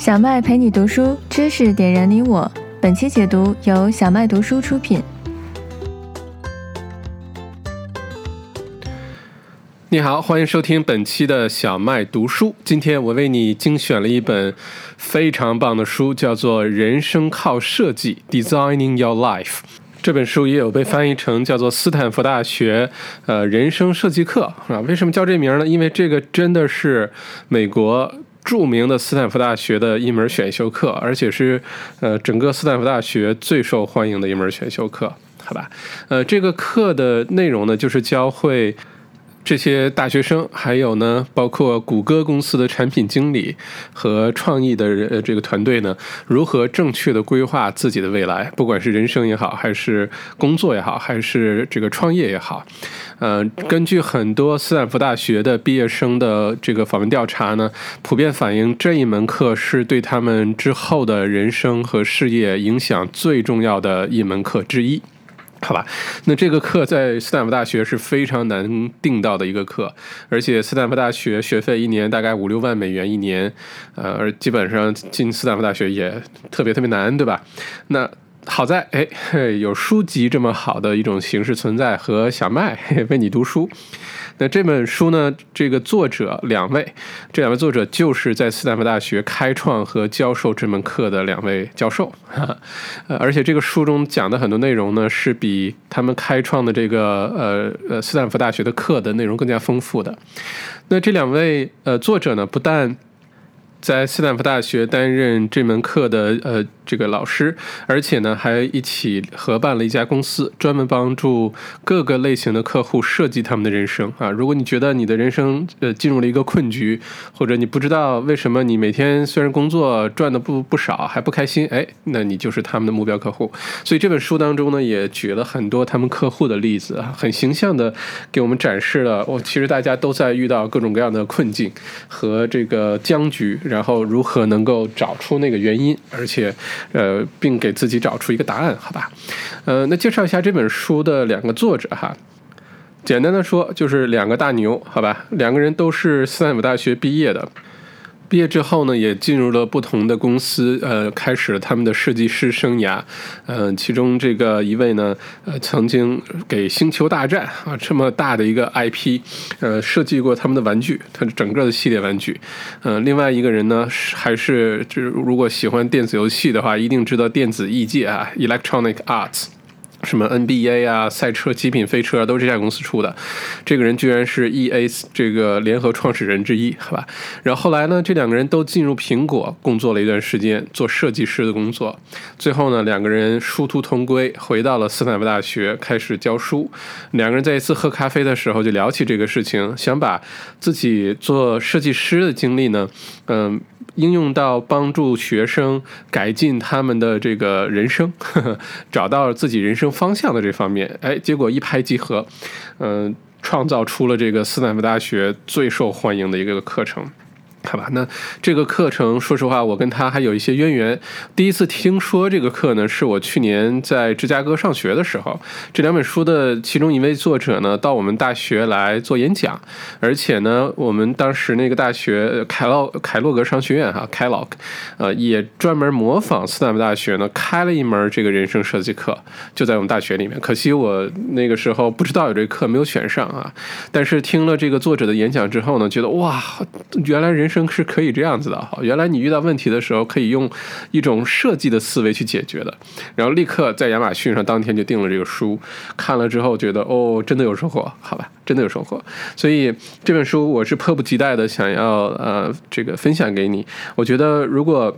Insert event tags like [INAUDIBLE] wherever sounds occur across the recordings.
小麦陪你读书，知识点燃你我。本期解读由小麦读书出品。你好，欢迎收听本期的小麦读书。今天我为你精选了一本非常棒的书，叫做《人生靠设计》（Designing Your Life）。这本书也有被翻译成叫做斯坦福大学呃人生设计课啊。为什么叫这名呢？因为这个真的是美国。著名的斯坦福大学的一门选修课，而且是呃整个斯坦福大学最受欢迎的一门选修课，好吧？呃，这个课的内容呢，就是教会。这些大学生，还有呢，包括谷歌公司的产品经理和创意的人，这个团队呢，如何正确的规划自己的未来，不管是人生也好，还是工作也好，还是这个创业也好，呃，根据很多斯坦福大学的毕业生的这个访问调查呢，普遍反映这一门课是对他们之后的人生和事业影响最重要的一门课之一。好吧，那这个课在斯坦福大学是非常难订到的一个课，而且斯坦福大学学费一年大概五六万美元一年，呃，而基本上进斯坦福大学也特别特别难，对吧？那好在哎，有书籍这么好的一种形式存在，和小麦为你读书。那这本书呢？这个作者两位，这两位作者就是在斯坦福大学开创和教授这门课的两位教授，[LAUGHS] 呃，而且这个书中讲的很多内容呢，是比他们开创的这个呃呃斯坦福大学的课的内容更加丰富的。那这两位呃作者呢，不但在斯坦福大学担任这门课的呃这个老师，而且呢还一起合办了一家公司，专门帮助各个类型的客户设计他们的人生啊。如果你觉得你的人生呃进入了一个困局，或者你不知道为什么你每天虽然工作赚的不不少还不开心，哎，那你就是他们的目标客户。所以这本书当中呢也举了很多他们客户的例子啊，很形象的给我们展示了哦，其实大家都在遇到各种各样的困境和这个僵局。然后如何能够找出那个原因，而且，呃，并给自己找出一个答案，好吧？呃，那介绍一下这本书的两个作者哈。简单的说，就是两个大牛，好吧？两个人都是斯坦福大学毕业的。毕业之后呢，也进入了不同的公司，呃，开始了他们的设计师生涯。嗯，其中这个一位呢，呃，曾经给《星球大战》啊这么大的一个 IP，呃，设计过他们的玩具，它的整个的系列玩具。嗯，另外一个人呢，还是就是如果喜欢电子游戏的话，一定知道电子艺界啊，Electronic Arts。什么 NBA 啊，赛车、极品飞车啊，都是这家公司出的。这个人居然是 EA 这个联合创始人之一，好吧？然后后来呢，这两个人都进入苹果工作了一段时间，做设计师的工作。最后呢，两个人殊途同归，回到了斯坦福大学开始教书。两个人在一次喝咖啡的时候就聊起这个事情，想把自己做设计师的经历呢，嗯。应用到帮助学生改进他们的这个人生，[LAUGHS] 找到自己人生方向的这方面，哎，结果一拍即合，嗯，创造出了这个斯坦福大学最受欢迎的一个课程。好吧，那这个课程，说实话，我跟他还有一些渊源。第一次听说这个课呢，是我去年在芝加哥上学的时候。这两本书的其中一位作者呢，到我们大学来做演讲，而且呢，我们当时那个大学凯洛凯洛格商学院哈凯洛克，呃，也专门模仿斯坦福大学呢，开了一门这个人生设计课，就在我们大学里面。可惜我那个时候不知道有这个课，没有选上啊。但是听了这个作者的演讲之后呢，觉得哇，原来人。生是可以这样子的哈，原来你遇到问题的时候可以用一种设计的思维去解决的，然后立刻在亚马逊上当天就订了这个书，看了之后觉得哦，真的有收获，好吧，真的有收获，所以这本书我是迫不及待的想要呃这个分享给你，我觉得如果。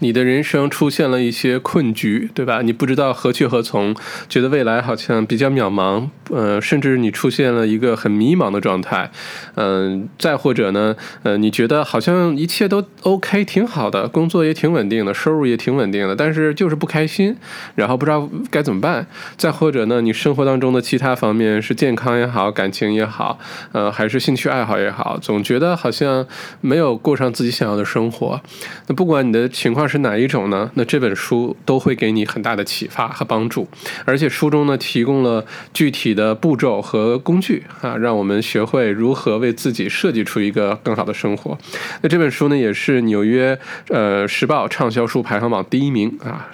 你的人生出现了一些困局，对吧？你不知道何去何从，觉得未来好像比较渺茫，呃，甚至你出现了一个很迷茫的状态，嗯，再或者呢，呃，你觉得好像一切都 OK，挺好的，工作也挺稳定的，收入也挺稳定的，但是就是不开心，然后不知道该怎么办。再或者呢，你生活当中的其他方面是健康也好，感情也好，呃，还是兴趣爱好也好，总觉得好像没有过上自己想要的生活。那不管你的情况。是哪一种呢？那这本书都会给你很大的启发和帮助，而且书中呢提供了具体的步骤和工具啊，让我们学会如何为自己设计出一个更好的生活。那这本书呢也是纽约呃时报畅销书排行榜第一名啊。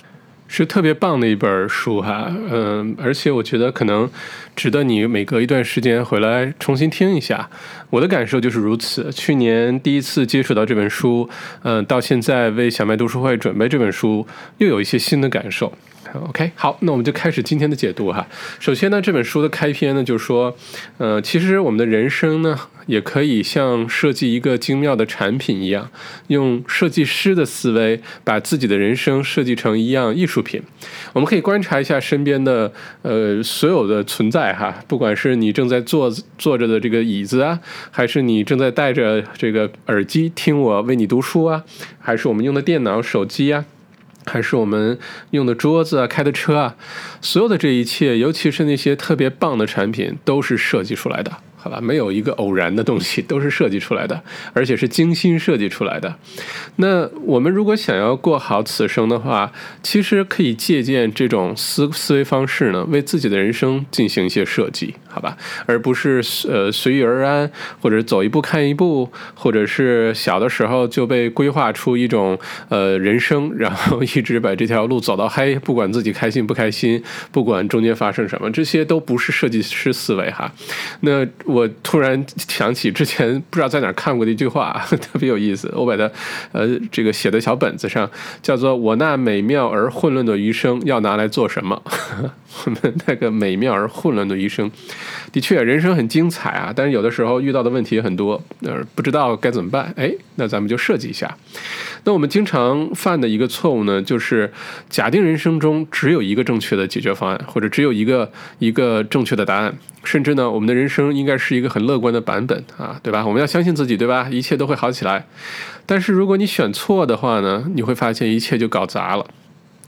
是特别棒的一本书哈，嗯，而且我觉得可能值得你每隔一段时间回来重新听一下。我的感受就是如此。去年第一次接触到这本书，嗯，到现在为小麦读书会准备这本书，又有一些新的感受。OK，好，那我们就开始今天的解读哈。首先呢，这本书的开篇呢，就是说，呃，其实我们的人生呢，也可以像设计一个精妙的产品一样，用设计师的思维，把自己的人生设计成一样艺术品。我们可以观察一下身边的呃所有的存在哈，不管是你正在坐坐着的这个椅子啊，还是你正在戴着这个耳机听我为你读书啊，还是我们用的电脑、手机啊。还是我们用的桌子啊，开的车啊，所有的这一切，尤其是那些特别棒的产品，都是设计出来的。好吧，没有一个偶然的东西，都是设计出来的，[LAUGHS] 而且是精心设计出来的。那我们如果想要过好此生的话，其实可以借鉴这种思思维方式呢，为自己的人生进行一些设计，好吧，而不是呃随遇而安，或者走一步看一步，或者是小的时候就被规划出一种呃人生，然后一直把这条路走到黑，不管自己开心不开心，不管中间发生什么，这些都不是设计师思维哈。那。我我突然想起之前不知道在哪看过的一句话，[LAUGHS] 特别有意思。我把它，呃，这个写在小本子上，叫做“我那美妙而混乱的余生要拿来做什么？” [LAUGHS] 我们那个美妙而混乱的余生，的确，人生很精彩啊，但是有的时候遇到的问题也很多，呃，不知道该怎么办。哎，那咱们就设计一下。那我们经常犯的一个错误呢，就是假定人生中只有一个正确的解决方案，或者只有一个一个正确的答案，甚至呢，我们的人生应该是一个很乐观的版本啊，对吧？我们要相信自己，对吧？一切都会好起来。但是如果你选错的话呢，你会发现一切就搞砸了。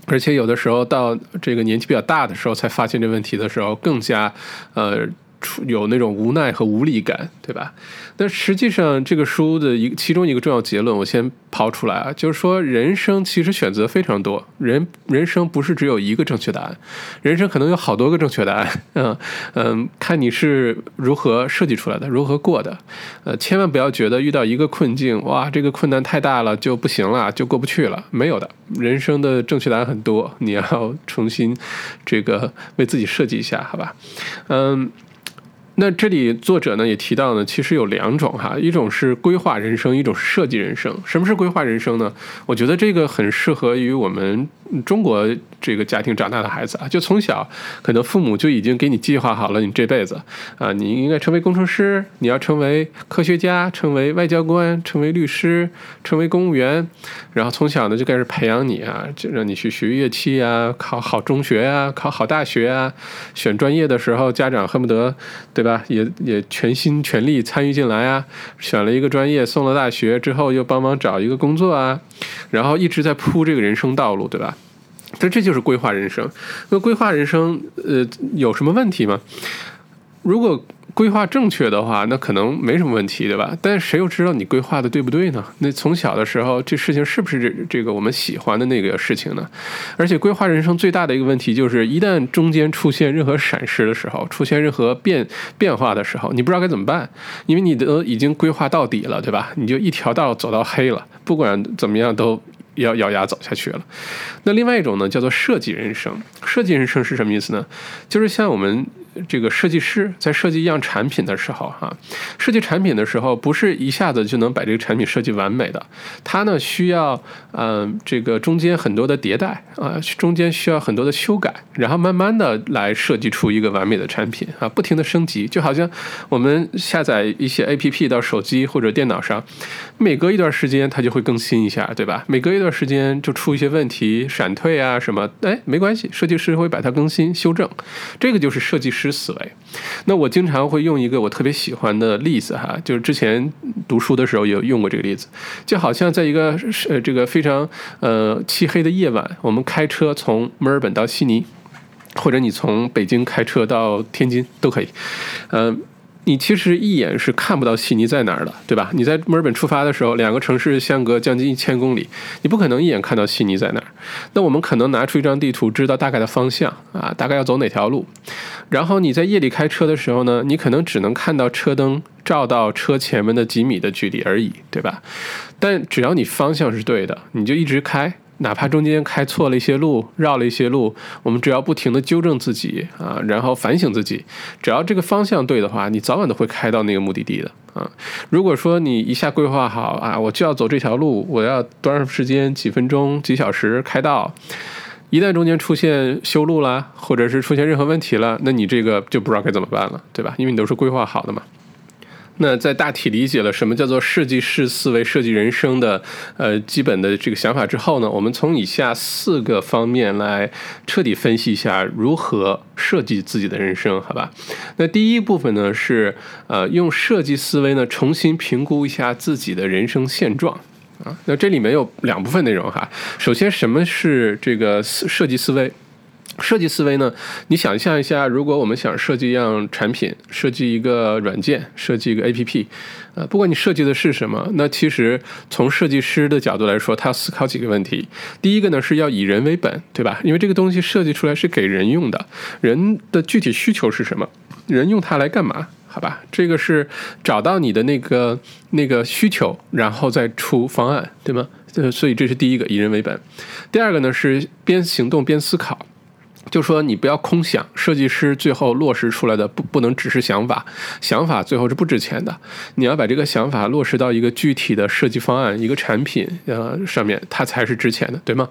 而且有的时候到这个年纪比较大的时候，才发现这问题的时候，更加，呃。出有那种无奈和无力感，对吧？但实际上，这个书的一其中一个重要结论，我先抛出来啊，就是说，人生其实选择非常多，人人生不是只有一个正确答案，人生可能有好多个正确答案，嗯嗯，看你是如何设计出来的，如何过的，呃，千万不要觉得遇到一个困境，哇，这个困难太大了就不行了，就过不去了，没有的，人生的正确答案很多，你要重新这个为自己设计一下，好吧？嗯。那这里作者呢也提到呢，其实有两种哈，一种是规划人生，一种是设计人生。什么是规划人生呢？我觉得这个很适合于我们中国这个家庭长大的孩子啊，就从小可能父母就已经给你计划好了，你这辈子啊，你应该成为工程师，你要成为科学家，成为外交官，成为律师，成为公务员，然后从小呢就开始培养你啊，就让你去学乐器啊，考好中学啊，考好大学啊，选专业的时候，家长恨不得对吧？也也全心全力参与进来啊，选了一个专业，送了大学之后又帮忙找一个工作啊，然后一直在铺这个人生道路，对吧？但这就是规划人生。那规划人生，呃，有什么问题吗？如果规划正确的话，那可能没什么问题，对吧？但谁又知道你规划的对不对呢？那从小的时候，这事情是不是这这个我们喜欢的那个事情呢？而且规划人生最大的一个问题就是，一旦中间出现任何闪失的时候，出现任何变变化的时候，你不知道该怎么办，因为你都已经规划到底了，对吧？你就一条道走到黑了，不管怎么样都要咬牙走下去了。那另外一种呢，叫做设计人生。设计人生是什么意思呢？就是像我们。这个设计师在设计一样产品的时候，哈，设计产品的时候不是一下子就能把这个产品设计完美的，它呢需要，嗯，这个中间很多的迭代啊，中间需要很多的修改，然后慢慢的来设计出一个完美的产品啊，不停的升级，就好像我们下载一些 A P P 到手机或者电脑上，每隔一段时间它就会更新一下，对吧？每隔一段时间就出一些问题，闪退啊什么，哎，没关系，设计师会把它更新修正，这个就是设计师。思维，那我经常会用一个我特别喜欢的例子哈，就是之前读书的时候有用过这个例子，就好像在一个呃这个非常呃漆黑的夜晚，我们开车从墨尔本到悉尼，或者你从北京开车到天津都可以，嗯。你其实一眼是看不到悉尼在哪儿的，对吧？你在墨尔本出发的时候，两个城市相隔将近一千公里，你不可能一眼看到悉尼在哪儿。那我们可能拿出一张地图，知道大概的方向啊，大概要走哪条路。然后你在夜里开车的时候呢，你可能只能看到车灯照到车前面的几米的距离而已，对吧？但只要你方向是对的，你就一直开。哪怕中间开错了一些路，绕了一些路，我们只要不停的纠正自己啊，然后反省自己，只要这个方向对的话，你早晚都会开到那个目的地的啊。如果说你一下规划好啊，我就要走这条路，我要多长时间、几分钟、几小时开到，一旦中间出现修路了，或者是出现任何问题了，那你这个就不知道该怎么办了，对吧？因为你都是规划好的嘛。那在大体理解了什么叫做设计师思维、设计人生的呃基本的这个想法之后呢，我们从以下四个方面来彻底分析一下如何设计自己的人生，好吧？那第一部分呢是呃用设计思维呢重新评估一下自己的人生现状啊。那这里面有两部分内容哈。首先，什么是这个设计思维？设计思维呢？你想象一下，如果我们想设计一样产品，设计一个软件，设计一个 APP，呃，不管你设计的是什么，那其实从设计师的角度来说，他要思考几个问题。第一个呢，是要以人为本，对吧？因为这个东西设计出来是给人用的，人的具体需求是什么？人用它来干嘛？好吧，这个是找到你的那个那个需求，然后再出方案，对吗？呃，所以这是第一个，以人为本。第二个呢，是边行动边思考。就说你不要空想，设计师最后落实出来的不不能只是想法，想法最后是不值钱的。你要把这个想法落实到一个具体的设计方案、一个产品呃上面，它才是值钱的，对吗？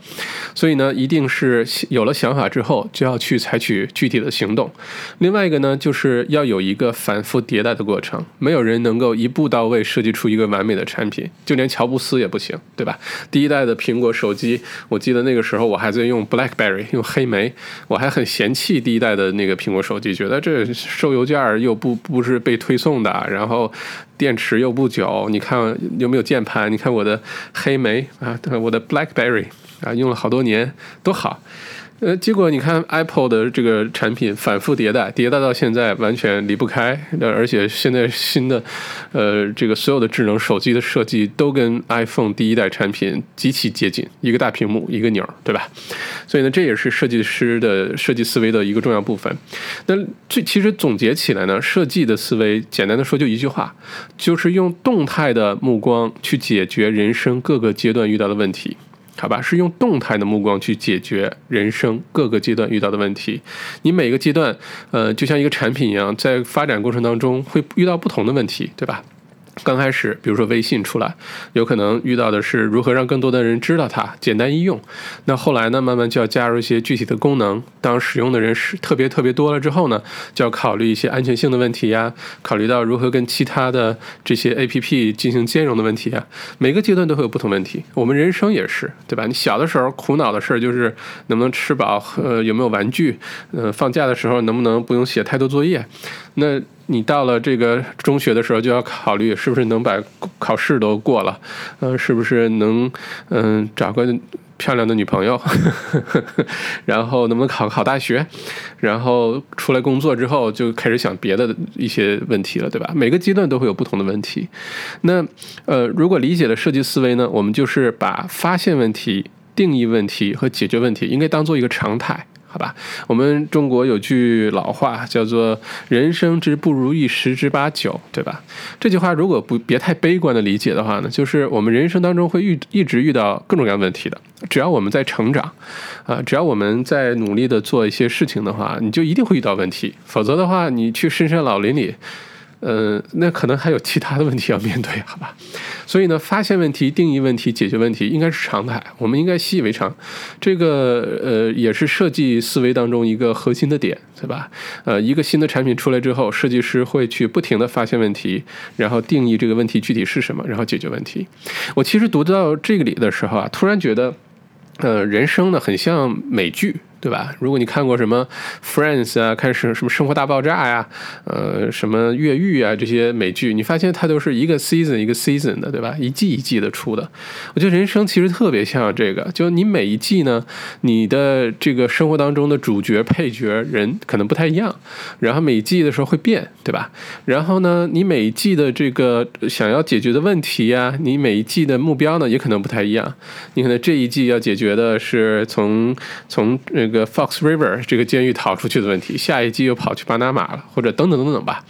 所以呢，一定是有了想法之后，就要去采取具体的行动。另外一个呢，就是要有一个反复迭代的过程。没有人能够一步到位设计出一个完美的产品，就连乔布斯也不行，对吧？第一代的苹果手机，我记得那个时候我还在用 BlackBerry，用黑莓。我还很嫌弃第一代的那个苹果手机，觉得这收邮件又不不是被推送的，然后电池又不久。你看有没有键盘？你看我的黑莓啊，我的 BlackBerry 啊，用了好多年多好。呃，结果你看 Apple 的这个产品反复迭代，迭代到现在完全离不开，那而且现在新的，呃，这个所有的智能手机的设计都跟 iPhone 第一代产品极其接近，一个大屏幕，一个钮，对吧？所以呢，这也是设计师的设计思维的一个重要部分。那这其实总结起来呢，设计的思维简单的说就一句话，就是用动态的目光去解决人生各个阶段遇到的问题。好吧，是用动态的目光去解决人生各个阶段遇到的问题。你每个阶段，呃，就像一个产品一样，在发展过程当中会遇到不同的问题，对吧？刚开始，比如说微信出来，有可能遇到的是如何让更多的人知道它，简单易用。那后来呢，慢慢就要加入一些具体的功能。当使用的人是特别特别多了之后呢，就要考虑一些安全性的问题呀，考虑到如何跟其他的这些 APP 进行兼容的问题啊。每个阶段都会有不同问题。我们人生也是，对吧？你小的时候苦恼的事儿就是能不能吃饱，呃，有没有玩具，呃，放假的时候能不能不用写太多作业。那你到了这个中学的时候，就要考虑是不是能把考试都过了，嗯，是不是能嗯找个漂亮的女朋友，[LAUGHS] 然后能不能考考大学，然后出来工作之后就开始想别的一些问题了，对吧？每个阶段都会有不同的问题。那呃，如果理解了设计思维呢，我们就是把发现问题、定义问题和解决问题，应该当做一个常态。好吧，我们中国有句老话叫做“人生之不如意十之八九”，对吧？这句话如果不别太悲观的理解的话呢，就是我们人生当中会遇一直遇到各种各样问题的。只要我们在成长，啊，只要我们在努力的做一些事情的话，你就一定会遇到问题。否则的话，你去深山老林里。呃，那可能还有其他的问题要面对，好吧？[LAUGHS] 所以呢，发现问题、定义问题、解决问题应该是常态，我们应该习以为常。这个呃，也是设计思维当中一个核心的点，对吧？呃，一个新的产品出来之后，设计师会去不停的发现问题，然后定义这个问题具体是什么，然后解决问题。我其实读到这个里的时候啊，突然觉得。呃，人生呢很像美剧，对吧？如果你看过什么 Friends 啊，看什什么生活大爆炸呀，呃，什么越狱啊这些美剧，你发现它都是一个 season 一个 season 的，对吧？一季一季的出的。我觉得人生其实特别像这个，就你每一季呢，你的这个生活当中的主角、配角人可能不太一样，然后每一季的时候会变，对吧？然后呢，你每一季的这个想要解决的问题呀，你每一季的目标呢也可能不太一样。你可能这一季要解决的是从从这个 Fox River 这个监狱逃出去的问题，下一季又跑去巴拿马了，或者等等等等吧。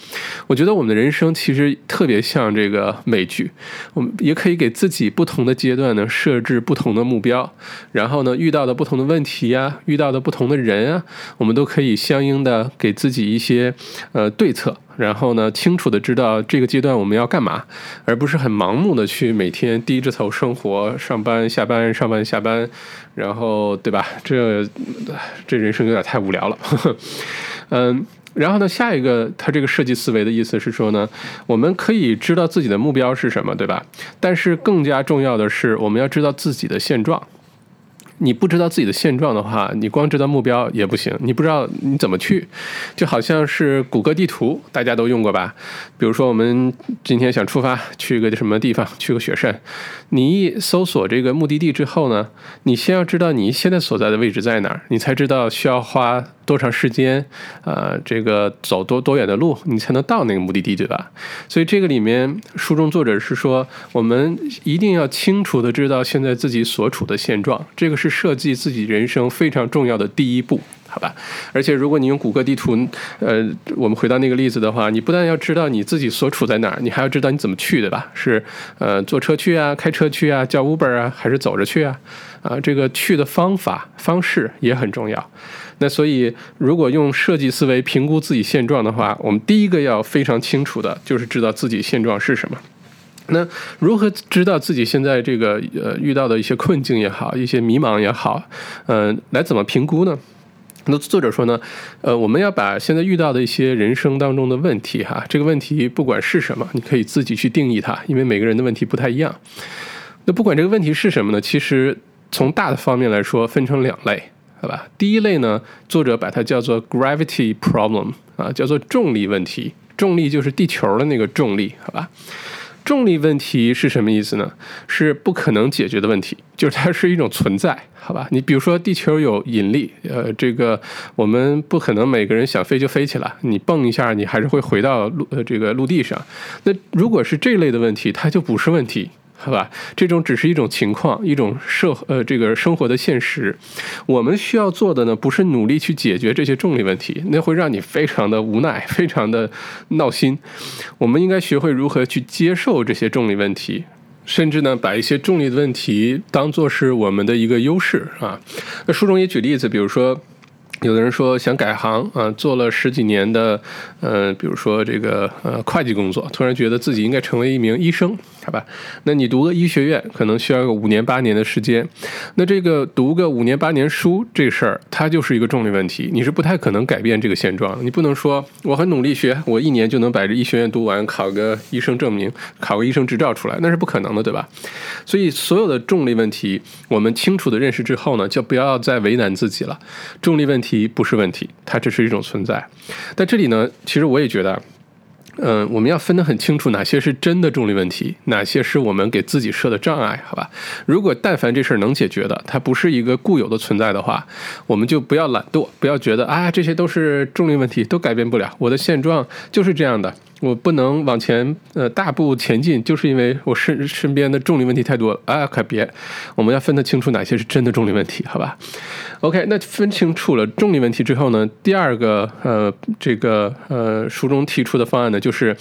我觉得我们的人生其实特别像这个美剧，我们也可以给自己不同的阶段呢设置不同的目标，然后呢遇到的不同的问题呀，遇到的不同的人啊，我们都可以相应的给自己一些呃对策。然后呢，清楚的知道这个阶段我们要干嘛，而不是很盲目的去每天低着头生活，上班下班上班下班，然后对吧？这这人生有点太无聊了。[LAUGHS] 嗯，然后呢，下一个他这个设计思维的意思是说呢，我们可以知道自己的目标是什么，对吧？但是更加重要的是，我们要知道自己的现状。你不知道自己的现状的话，你光知道目标也不行。你不知道你怎么去，就好像是谷歌地图，大家都用过吧？比如说，我们今天想出发去个什么地方，去个雪山，你一搜索这个目的地之后呢，你先要知道你现在所在的位置在哪儿，你才知道需要花多长时间，呃，这个走多多远的路，你才能到那个目的地，对吧？所以这个里面书中作者是说，我们一定要清楚的知道现在自己所处的现状，这个是。设计自己人生非常重要的第一步，好吧？而且如果你用谷歌地图，呃，我们回到那个例子的话，你不但要知道你自己所处在哪儿，你还要知道你怎么去，对吧？是呃坐车去啊，开车去啊，叫 Uber 啊，还是走着去啊？啊，这个去的方法方式也很重要。那所以，如果用设计思维评估自己现状的话，我们第一个要非常清楚的就是知道自己现状是什么。那如何知道自己现在这个呃遇到的一些困境也好，一些迷茫也好，嗯，来怎么评估呢？那作者说呢，呃，我们要把现在遇到的一些人生当中的问题哈，这个问题不管是什么，你可以自己去定义它，因为每个人的问题不太一样。那不管这个问题是什么呢？其实从大的方面来说，分成两类，好吧？第一类呢，作者把它叫做 gravity problem 啊，叫做重力问题，重力就是地球的那个重力，好吧？重力问题是什么意思呢？是不可能解决的问题，就是它是一种存在，好吧？你比如说地球有引力，呃，这个我们不可能每个人想飞就飞起来，你蹦一下，你还是会回到陆呃这个陆地上。那如果是这类的问题，它就不是问题。好吧，这种只是一种情况，一种社呃这个生活的现实。我们需要做的呢，不是努力去解决这些重力问题，那会让你非常的无奈，非常的闹心。我们应该学会如何去接受这些重力问题，甚至呢，把一些重力的问题当做是我们的一个优势啊。那书中也举例子，比如说。有的人说想改行啊，做了十几年的，呃，比如说这个呃会计工作，突然觉得自己应该成为一名医生，好吧？那你读个医学院可能需要个五年八年的时间，那这个读个五年八年书这事儿，它就是一个重力问题，你是不太可能改变这个现状。你不能说我很努力学，我一年就能把这医学院读完，考个医生证明，考个医生执照出来，那是不可能的，对吧？所以所有的重力问题，我们清楚的认识之后呢，就不要再为难自己了。重力问题。题不是问题，它只是一种存在。但这里呢，其实我也觉得，嗯，我们要分得很清楚，哪些是真的重力问题，哪些是我们给自己设的障碍，好吧？如果但凡这事儿能解决的，它不是一个固有的存在的话，我们就不要懒惰，不要觉得啊，这些都是重力问题，都改变不了，我的现状就是这样的。我不能往前呃大步前进，就是因为我身身边的重力问题太多了啊！可别，我们要分得清楚哪些是真的重力问题，好吧？OK，那分清楚了重力问题之后呢，第二个呃这个呃书中提出的方案呢，就是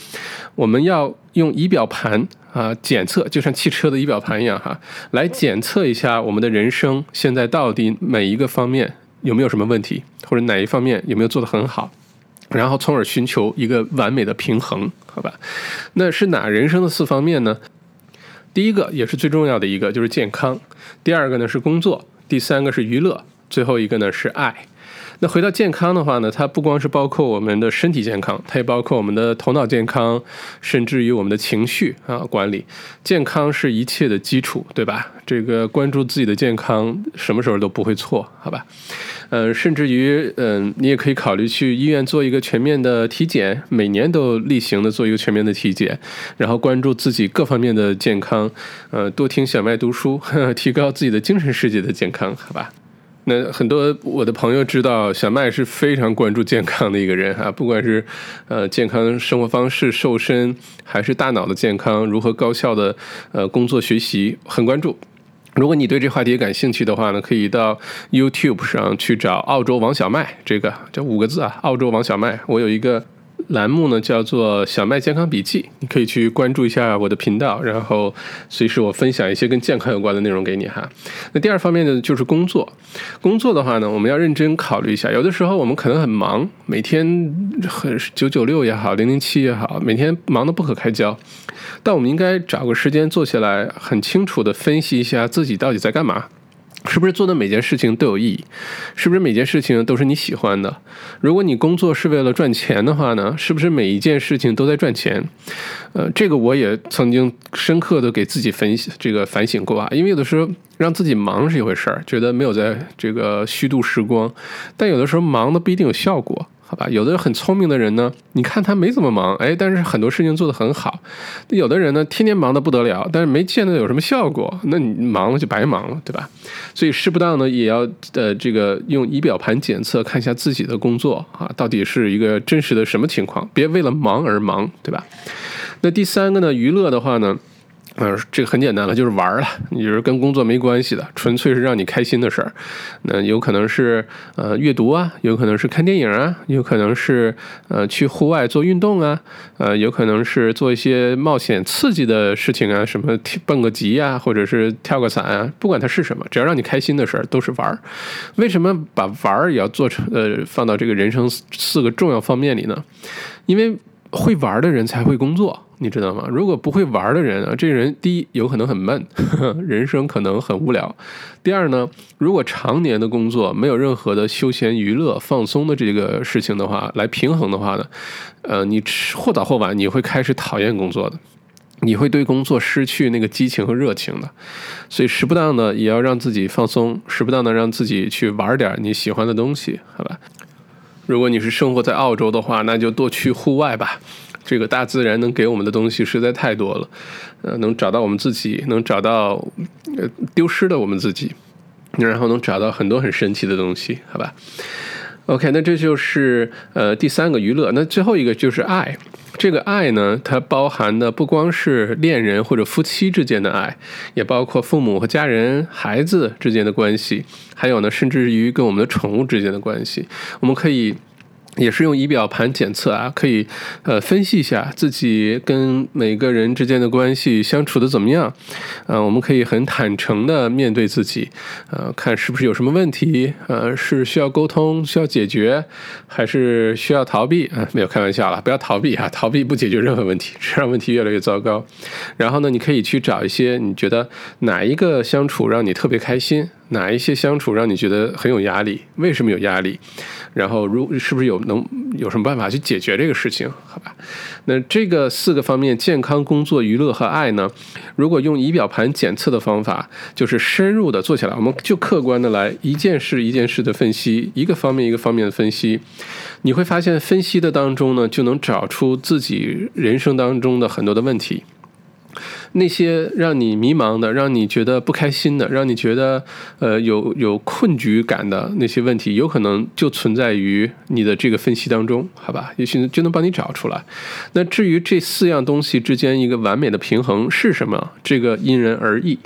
我们要用仪表盘啊检测，就像汽车的仪表盘一样哈，来检测一下我们的人生现在到底每一个方面有没有什么问题，或者哪一方面有没有做得很好。然后，从而寻求一个完美的平衡，好吧？那是哪人生的四方面呢？第一个也是最重要的一个就是健康，第二个呢是工作，第三个是娱乐，最后一个呢是爱。那回到健康的话呢，它不光是包括我们的身体健康，它也包括我们的头脑健康，甚至于我们的情绪啊管理。健康是一切的基础，对吧？这个关注自己的健康，什么时候都不会错，好吧？呃，甚至于，嗯，你也可以考虑去医院做一个全面的体检，每年都例行的做一个全面的体检，然后关注自己各方面的健康，呃，多听小麦读书，[LAUGHS] 提高自己的精神世界的健康，好吧？那很多我的朋友知道，小麦是非常关注健康的一个人哈，不管是呃健康生活方式、瘦身，还是大脑的健康，如何高效的呃工作学习，很关注。如果你对这话题感兴趣的话呢，可以到 YouTube 上去找澳洲王小麦，这个这五个字啊，澳洲王小麦，我有一个。栏目呢叫做小麦健康笔记，你可以去关注一下我的频道，然后随时我分享一些跟健康有关的内容给你哈。那第二方面呢就是工作，工作的话呢，我们要认真考虑一下。有的时候我们可能很忙，每天很九九六也好，零零七也好，每天忙得不可开交，但我们应该找个时间坐下来，很清楚的分析一下自己到底在干嘛。是不是做的每件事情都有意义？是不是每件事情都是你喜欢的？如果你工作是为了赚钱的话呢？是不是每一件事情都在赚钱？呃，这个我也曾经深刻的给自己分析这个反省过啊。因为有的时候让自己忙是一回事儿，觉得没有在这个虚度时光，但有的时候忙的不一定有效果。好吧，有的很聪明的人呢，你看他没怎么忙，哎，但是很多事情做得很好。有的人呢，天天忙得不得了，但是没见得有什么效果，那你忙了就白忙了，对吧？所以适不当呢，也要呃这个用仪表盘检测，看一下自己的工作啊，到底是一个真实的什么情况，别为了忙而忙，对吧？那第三个呢，娱乐的话呢？嗯，这个很简单了，就是玩儿了，你就是跟工作没关系的，纯粹是让你开心的事儿。那有可能是呃阅读啊，有可能是看电影啊，有可能是呃去户外做运动啊，呃有可能是做一些冒险刺激的事情啊，什么蹦个极啊，或者是跳个伞啊，不管它是什么，只要让你开心的事儿都是玩儿。为什么把玩儿也要做成呃放到这个人生四个重要方面里呢？因为会玩的人才会工作。你知道吗？如果不会玩的人啊，这个人第一有可能很闷，[LAUGHS] 人生可能很无聊。第二呢，如果常年的工作没有任何的休闲娱乐、放松的这个事情的话，来平衡的话呢，呃，你或早或晚你会开始讨厌工作的，你会对工作失去那个激情和热情的。所以，时不当的也要让自己放松，时不当的让自己去玩点你喜欢的东西，好吧？如果你是生活在澳洲的话，那就多去户外吧。这个大自然能给我们的东西实在太多了，呃，能找到我们自己，能找到呃丢失的我们自己，然后能找到很多很神奇的东西，好吧？OK，那这就是呃第三个娱乐，那最后一个就是爱。这个爱呢，它包含的不光是恋人或者夫妻之间的爱，也包括父母和家人、孩子之间的关系，还有呢，甚至于跟我们的宠物之间的关系，我们可以。也是用仪表盘检测啊，可以呃分析一下自己跟每个人之间的关系相处的怎么样，呃，我们可以很坦诚的面对自己，呃，看是不是有什么问题，呃，是需要沟通、需要解决，还是需要逃避啊？没有开玩笑了，不要逃避啊，逃避不解决任何问题，只让问题越来越糟糕。然后呢，你可以去找一些你觉得哪一个相处让你特别开心。哪一些相处让你觉得很有压力？为什么有压力？然后如是不是有能有什么办法去解决这个事情？好吧，那这个四个方面：健康、工作、娱乐和爱呢？如果用仪表盘检测的方法，就是深入的做起来，我们就客观的来一件事一件事的分析，一个方面一个方面的分析，你会发现分析的当中呢，就能找出自己人生当中的很多的问题。那些让你迷茫的、让你觉得不开心的、让你觉得呃有有困局感的那些问题，有可能就存在于你的这个分析当中，好吧？也许就能帮你找出来。那至于这四样东西之间一个完美的平衡是什么，这个因人而异。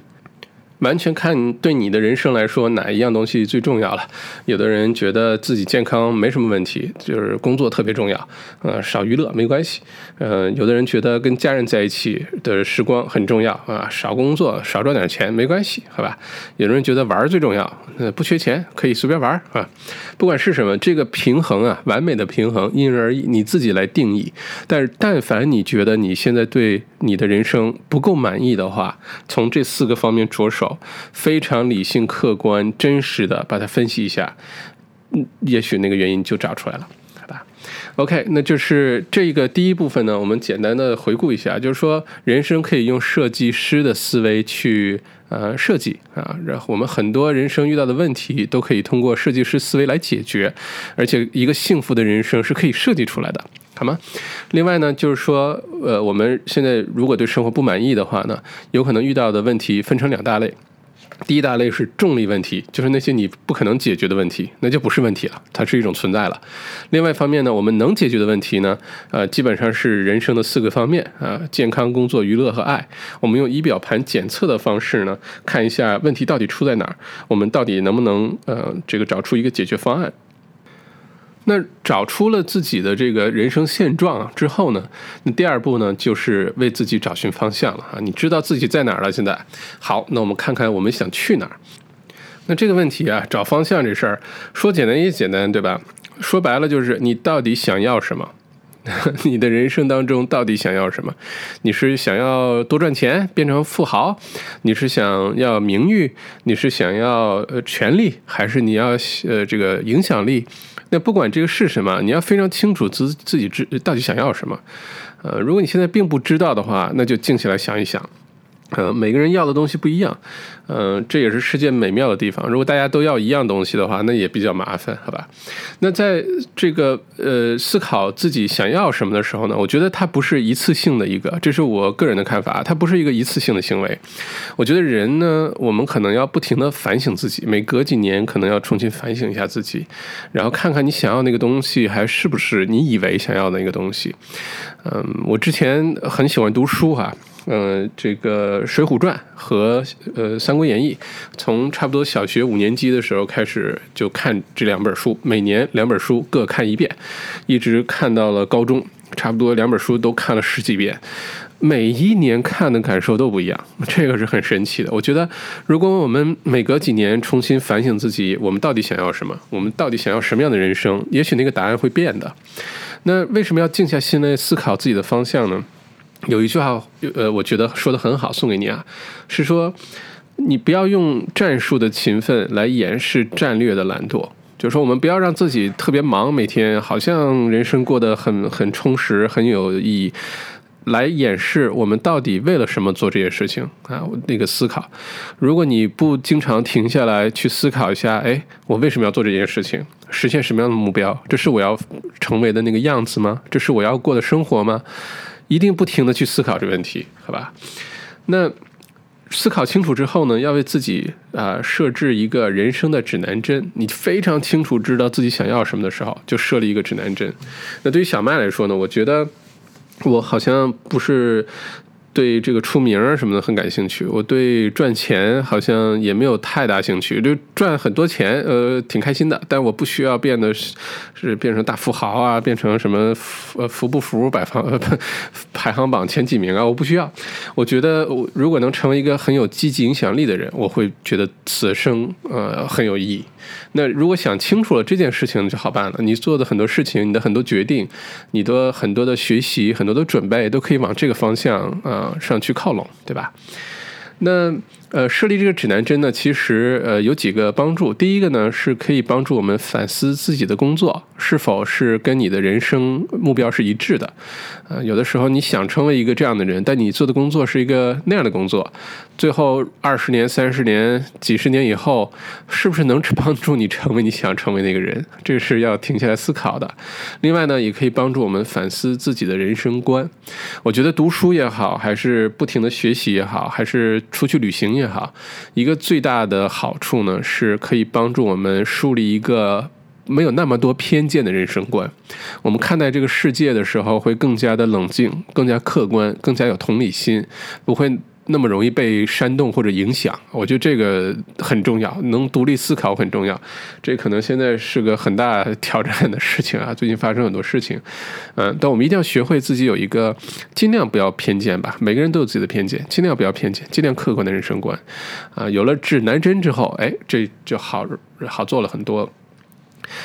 完全看对你的人生来说哪一样东西最重要了。有的人觉得自己健康没什么问题，就是工作特别重要，呃，少娱乐没关系。呃，有的人觉得跟家人在一起的时光很重要啊，少工作少赚点钱没关系，好吧？有的人觉得玩最重要，呃，不缺钱可以随便玩啊。不管是什么，这个平衡啊，完美的平衡因人而异，你自己来定义。但是，但凡你觉得你现在对你的人生不够满意的话，从这四个方面着手。非常理性、客观、真实的把它分析一下，嗯，也许那个原因就找出来了，好吧？OK，那就是这个第一部分呢，我们简单的回顾一下，就是说人生可以用设计师的思维去呃设计啊，然后我们很多人生遇到的问题都可以通过设计师思维来解决，而且一个幸福的人生是可以设计出来的，好吗？另外呢，就是说呃我们现在如果对生活不满意的话呢，有可能遇到的问题分成两大类。第一大类是重力问题，就是那些你不可能解决的问题，那就不是问题了，它是一种存在了。另外一方面呢，我们能解决的问题呢，呃，基本上是人生的四个方面啊：健康、工作、娱乐和爱。我们用仪表盘检测的方式呢，看一下问题到底出在哪儿，我们到底能不能呃这个找出一个解决方案。那找出了自己的这个人生现状之后呢，那第二步呢，就是为自己找寻方向了啊！你知道自己在哪儿了？现在好，那我们看看我们想去哪儿。那这个问题啊，找方向这事儿说简单也简单，对吧？说白了就是你到底想要什么？[LAUGHS] 你的人生当中到底想要什么？你是想要多赚钱变成富豪？你是想要名誉？你是想要呃权利？还是你要呃这个影响力？那不管这个是什么，你要非常清楚自自己知到底想要什么。呃，如果你现在并不知道的话，那就静下来想一想。呃，每个人要的东西不一样。嗯，这也是世界美妙的地方。如果大家都要一样东西的话，那也比较麻烦，好吧？那在这个呃思考自己想要什么的时候呢，我觉得它不是一次性的一个，这是我个人的看法，它不是一个一次性的行为。我觉得人呢，我们可能要不停的反省自己，每隔几年可能要重新反省一下自己，然后看看你想要那个东西还是不是你以为想要的那个东西。嗯，我之前很喜欢读书哈。呃，这个《水浒传》和呃《三国演义》，从差不多小学五年级的时候开始就看这两本书，每年两本书各看一遍，一直看到了高中，差不多两本书都看了十几遍，每一年看的感受都不一样，这个是很神奇的。我觉得，如果我们每隔几年重新反省自己，我们到底想要什么，我们到底想要什么样的人生，也许那个答案会变的。那为什么要静下心来思考自己的方向呢？有一句话，呃，我觉得说的很好，送给你啊，是说你不要用战术的勤奋来掩饰战略的懒惰，就是说我们不要让自己特别忙，每天好像人生过得很很充实，很有意义，来掩饰我们到底为了什么做这些事情啊？那个思考，如果你不经常停下来去思考一下，哎，我为什么要做这件事情？实现什么样的目标？这是我要成为的那个样子吗？这是我要过的生活吗？一定不停的去思考这个问题，好吧？那思考清楚之后呢，要为自己啊设置一个人生的指南针。你非常清楚知道自己想要什么的时候，就设立一个指南针。那对于小麦来说呢，我觉得我好像不是。对这个出名什么的很感兴趣，我对赚钱好像也没有太大兴趣，就赚很多钱，呃，挺开心的。但我不需要变得是是变成大富豪啊，变成什么呃福不福百行排行榜前几名啊，我不需要。我觉得我如果能成为一个很有积极影响力的人，我会觉得此生呃很有意义。那如果想清楚了这件事情就好办了，你做的很多事情，你的很多决定，你的很多的学习，很多的准备，都可以往这个方向啊上去靠拢，对吧？那。呃，设立这个指南针呢，其实呃有几个帮助。第一个呢，是可以帮助我们反思自己的工作是否是跟你的人生目标是一致的。呃，有的时候你想成为一个这样的人，但你做的工作是一个那样的工作，最后二十年、三十年、几十年以后，是不是能帮助你成为你想成为那个人？这是要停下来思考的。另外呢，也可以帮助我们反思自己的人生观。我觉得读书也好，还是不停的学习也好，还是出去旅行。好，一个最大的好处呢，是可以帮助我们树立一个没有那么多偏见的人生观。我们看待这个世界的时候，会更加的冷静、更加客观、更加有同理心，不会。那么容易被煽动或者影响，我觉得这个很重要，能独立思考很重要。这可能现在是个很大挑战的事情啊！[LAUGHS] 最近发生很多事情，嗯，但我们一定要学会自己有一个尽量不要偏见吧。每个人都有自己的偏见，尽量不要偏见，尽量客观的人生观。啊，有了指南针之后，哎，这就好好做了很多。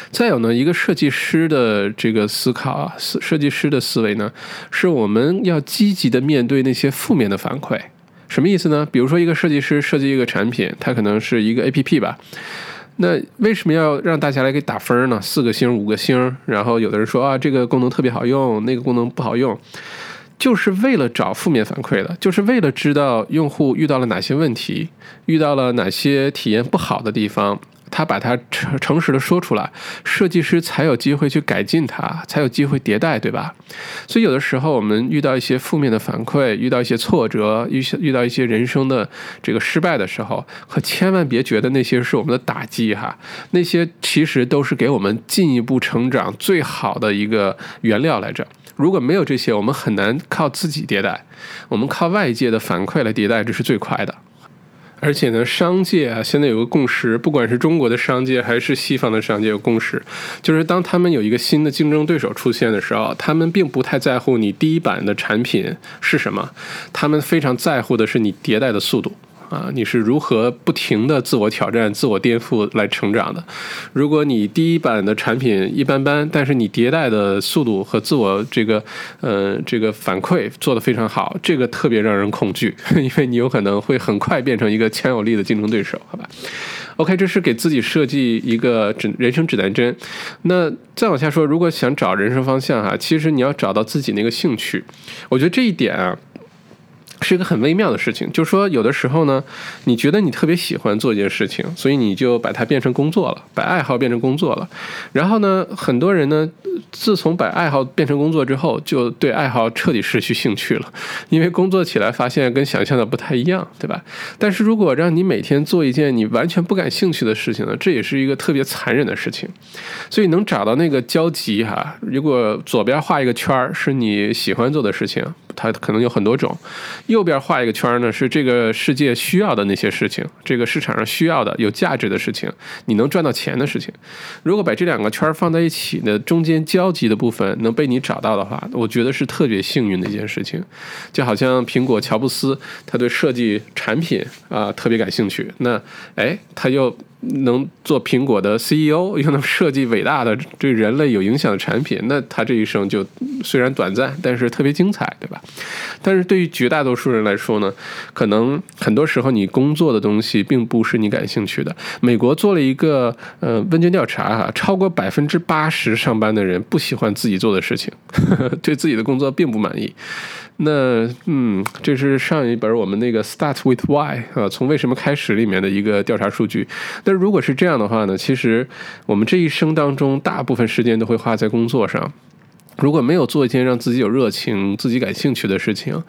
再有呢，一个设计师的这个思考啊，设设计师的思维呢，是我们要积极的面对那些负面的反馈。什么意思呢？比如说，一个设计师设计一个产品，它可能是一个 A P P 吧。那为什么要让大家来给打分呢？四个星、五个星，然后有的人说啊，这个功能特别好用，那个功能不好用，就是为了找负面反馈的，就是为了知道用户遇到了哪些问题，遇到了哪些体验不好的地方。他把它诚诚实的说出来，设计师才有机会去改进它，才有机会迭代，对吧？所以有的时候我们遇到一些负面的反馈，遇到一些挫折，遇遇到一些人生的这个失败的时候，可千万别觉得那些是我们的打击哈，那些其实都是给我们进一步成长最好的一个原料来着。如果没有这些，我们很难靠自己迭代，我们靠外界的反馈来迭代，这是最快的。而且呢，商界啊，现在有个共识，不管是中国的商界还是西方的商界，有共识，就是当他们有一个新的竞争对手出现的时候，他们并不太在乎你第一版的产品是什么，他们非常在乎的是你迭代的速度。啊，你是如何不停的自我挑战、自我颠覆来成长的？如果你第一版的产品一般般，但是你迭代的速度和自我这个呃这个反馈做得非常好，这个特别让人恐惧，[LAUGHS] 因为你有可能会很快变成一个强有力的竞争对手，好吧？OK，这是给自己设计一个指人生指南针。那再往下说，如果想找人生方向哈，其实你要找到自己那个兴趣，我觉得这一点啊。是一个很微妙的事情，就是说，有的时候呢，你觉得你特别喜欢做一件事情，所以你就把它变成工作了，把爱好变成工作了。然后呢，很多人呢，自从把爱好变成工作之后，就对爱好彻底失去兴趣了，因为工作起来发现跟想象的不太一样，对吧？但是如果让你每天做一件你完全不感兴趣的事情呢，这也是一个特别残忍的事情。所以能找到那个交集哈，如果左边画一个圈儿是你喜欢做的事情。它可能有很多种，右边画一个圈呢，是这个世界需要的那些事情，这个市场上需要的有价值的事情，你能赚到钱的事情。如果把这两个圈放在一起的中间交集的部分能被你找到的话，我觉得是特别幸运的一件事情。就好像苹果乔布斯，他对设计产品啊特别感兴趣，那哎他又。能做苹果的 CEO，[LAUGHS] 又能设计伟大的对人类有影响的产品，那他这一生就虽然短暂，但是特别精彩，对吧？但是对于绝大多数人来说呢，可能很多时候你工作的东西并不是你感兴趣的。美国做了一个呃问卷调查哈，超过百分之八十上班的人不喜欢自己做的事情，[LAUGHS] 对自己的工作并不满意。那嗯，这是上一本我们那个 Start with Why 啊，从为什么开始里面的一个调查数据。但如果是这样的话呢，其实我们这一生当中大部分时间都会花在工作上。如果没有做一件让自己有热情、自己感兴趣的事情，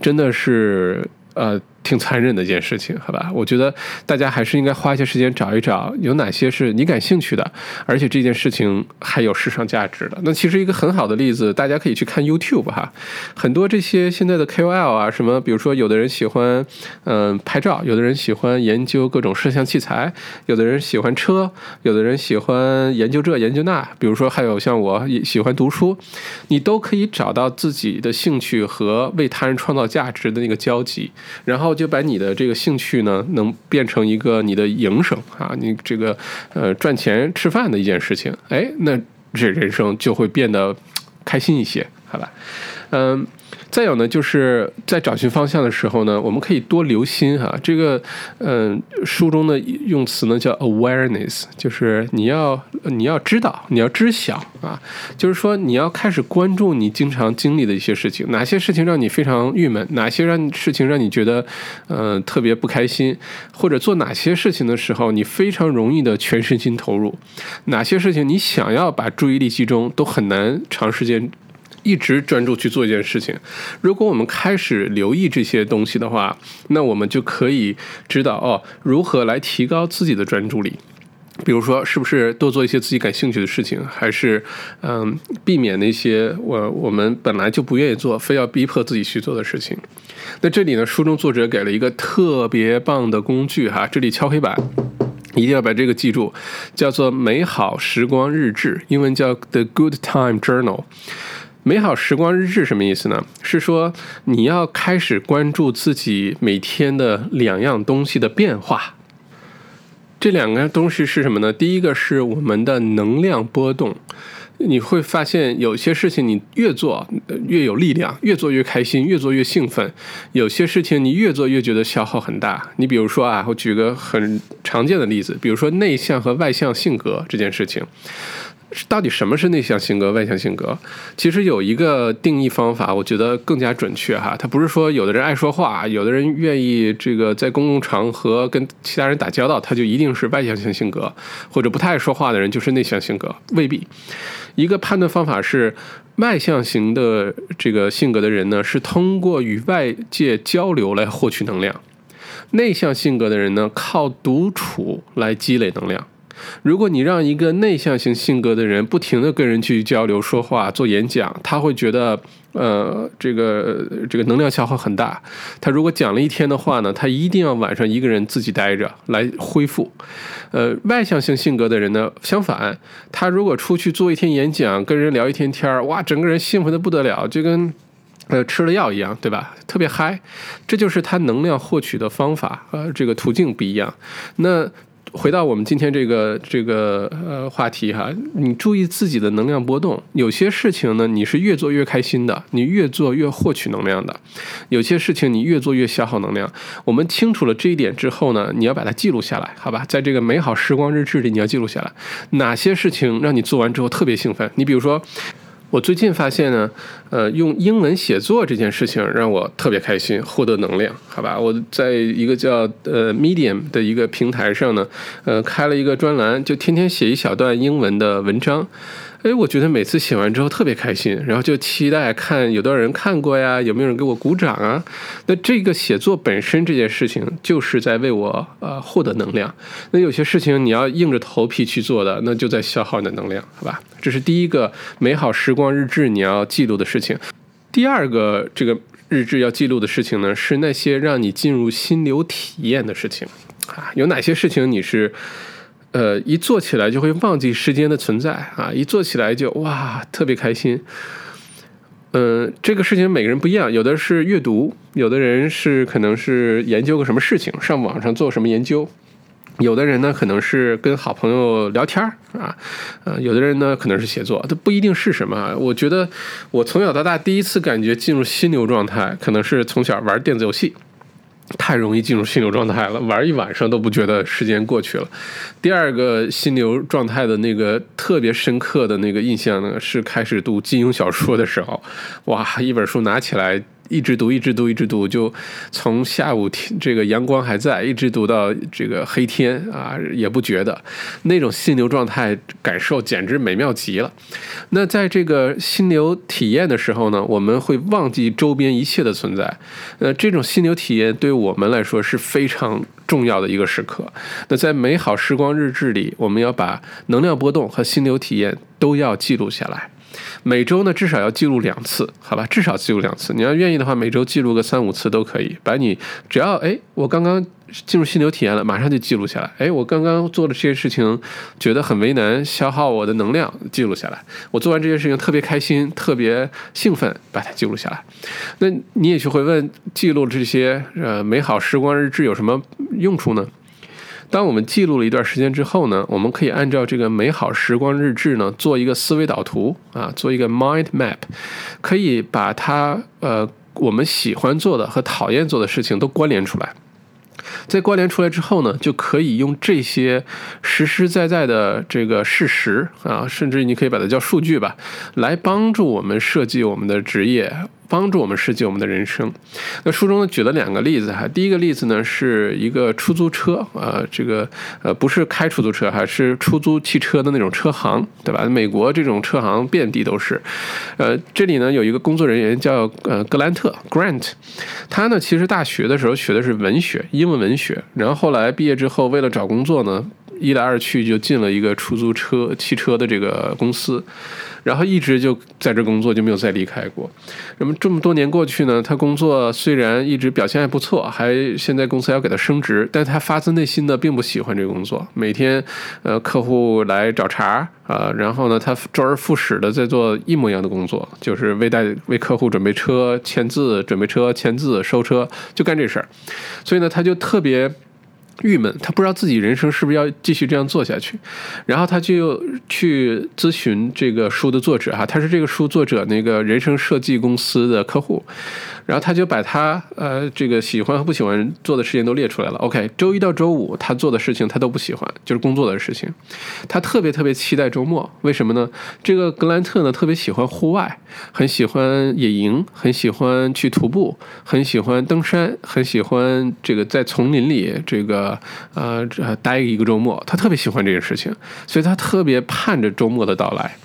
真的是呃。挺残忍的一件事情，好吧？我觉得大家还是应该花一些时间找一找，有哪些是你感兴趣的，而且这件事情还有市场价值的。那其实一个很好的例子，大家可以去看 YouTube 哈，很多这些现在的 KOL 啊，什么，比如说有的人喜欢嗯拍照，有的人喜欢研究各种摄像器材，有的人喜欢车，有的人喜欢研究这研究那，比如说还有像我喜欢读书，你都可以找到自己的兴趣和为他人创造价值的那个交集，然后。就把你的这个兴趣呢，能变成一个你的营生啊，你这个呃赚钱吃饭的一件事情，哎，那这人生就会变得开心一些，好吧？嗯。再有呢，就是在找寻方向的时候呢，我们可以多留心哈。这个，嗯，书中的用词呢叫 awareness，就是你要你要知道，你要知晓啊，就是说你要开始关注你经常经历的一些事情，哪些事情让你非常郁闷，哪些让事情让你觉得，嗯，特别不开心，或者做哪些事情的时候你非常容易的全身心投入，哪些事情你想要把注意力集中都很难长时间。一直专注去做一件事情。如果我们开始留意这些东西的话，那我们就可以知道哦，如何来提高自己的专注力。比如说，是不是多做一些自己感兴趣的事情，还是嗯，避免那些我我们本来就不愿意做，非要逼迫自己去做的事情。那这里呢，书中作者给了一个特别棒的工具哈，这里敲黑板，一定要把这个记住，叫做美好时光日志，英文叫 The Good Time Journal。美好时光日志什么意思呢？是说你要开始关注自己每天的两样东西的变化。这两个东西是什么呢？第一个是我们的能量波动，你会发现有些事情你越做越有力量，越做越开心，越做越兴奋；有些事情你越做越觉得消耗很大。你比如说啊，我举个很常见的例子，比如说内向和外向性格这件事情。到底什么是内向性格、外向性格？其实有一个定义方法，我觉得更加准确哈。它不是说有的人爱说话，有的人愿意这个在公共场合跟其他人打交道，他就一定是外向性性格，或者不太爱说话的人就是内向性格，未必。一个判断方法是，外向型的这个性格的人呢，是通过与外界交流来获取能量；内向性格的人呢，靠独处来积累能量。如果你让一个内向型性格的人不停的跟人去交流、说话、做演讲，他会觉得，呃，这个这个能量消耗很大。他如果讲了一天的话呢，他一定要晚上一个人自己待着来恢复。呃，外向性性格的人呢，相反，他如果出去做一天演讲，跟人聊一天天儿，哇，整个人兴奋的不得了，就跟呃吃了药一样，对吧？特别嗨。这就是他能量获取的方法，呃，这个途径不一样。那。回到我们今天这个这个呃话题哈，你注意自己的能量波动。有些事情呢，你是越做越开心的，你越做越获取能量的；有些事情你越做越消耗能量。我们清楚了这一点之后呢，你要把它记录下来，好吧？在这个美好时光日志里，你要记录下来哪些事情让你做完之后特别兴奋。你比如说。我最近发现呢，呃，用英文写作这件事情让我特别开心，获得能量，好吧？我在一个叫呃 Medium 的一个平台上呢，呃，开了一个专栏，就天天写一小段英文的文章。哎，我觉得每次写完之后特别开心，然后就期待看有多少人看过呀，有没有人给我鼓掌啊？那这个写作本身这件事情就是在为我呃获得能量。那有些事情你要硬着头皮去做的，那就在消耗你的能量，好吧？这是第一个美好时光日志你要记录的事情。第二个这个日志要记录的事情呢，是那些让你进入心流体验的事情啊。有哪些事情你是？呃，一做起来就会忘记时间的存在啊！一做起来就哇，特别开心。嗯，这个事情每个人不一样，有的是阅读，有的人是可能是研究个什么事情，上网上做什么研究，有的人呢可能是跟好朋友聊天啊，呃，有的人呢可能是写作，它不一定是什么。啊我觉得我从小到大第一次感觉进入心流状态，可能是从小玩电子游戏。太容易进入心流状态了，玩一晚上都不觉得时间过去了。第二个心流状态的那个特别深刻的那个印象呢，是开始读金庸小说的时候，哇，一本书拿起来。一直读，一直读，一直读，就从下午天这个阳光还在，一直读到这个黑天啊，也不觉得那种心流状态感受简直美妙极了。那在这个心流体验的时候呢，我们会忘记周边一切的存在。呃，这种心流体验对我们来说是非常重要的一个时刻。那在美好时光日志里，我们要把能量波动和心流体验都要记录下来。每周呢，至少要记录两次，好吧？至少记录两次。你要愿意的话，每周记录个三五次都可以。把你只要哎，我刚刚进入心流体验了，马上就记录下来。哎，我刚刚做的这些事情觉得很为难，消耗我的能量，记录下来。我做完这件事情特别开心，特别兴奋，把它记录下来。那你也许会问，记录这些呃美好时光日志有什么用处呢？当我们记录了一段时间之后呢，我们可以按照这个美好时光日志呢，做一个思维导图啊，做一个 mind map，可以把它呃我们喜欢做的和讨厌做的事情都关联出来。在关联出来之后呢，就可以用这些实实在在的这个事实啊，甚至你可以把它叫数据吧，来帮助我们设计我们的职业。帮助我们设计我们的人生。那书中呢举了两个例子哈，第一个例子呢是一个出租车啊，这个呃不是开出租车，哈是出租汽车的那种车行，对吧？美国这种车行遍地都是。呃，这里呢有一个工作人员叫呃格兰特 Grant，他呢其实大学的时候学的是文学，英文文学，然后后来毕业之后为了找工作呢。一来二去就进了一个出租车汽车的这个公司，然后一直就在这工作，就没有再离开过。那么这么多年过去呢，他工作虽然一直表现还不错，还现在公司要给他升职，但他发自内心的并不喜欢这个工作。每天，呃，客户来找茬儿啊，然后呢，他周而复始的在做一模一样的工作，就是为带为客户准备车、签字、准备车、签字、收车，就干这事儿。所以呢，他就特别。郁闷，他不知道自己人生是不是要继续这样做下去，然后他就去咨询这个书的作者哈，他是这个书作者那个人生设计公司的客户，然后他就把他呃这个喜欢和不喜欢做的事情都列出来了。OK，周一到周五他做的事情他都不喜欢，就是工作的事情，他特别特别期待周末，为什么呢？这个格兰特呢特别喜欢户外，很喜欢野营，很喜欢去徒步，很喜欢登山，很喜欢这个在丛林里这个。呃呃，待一个周末，他特别喜欢这件事情，所以他特别盼着周末的到来。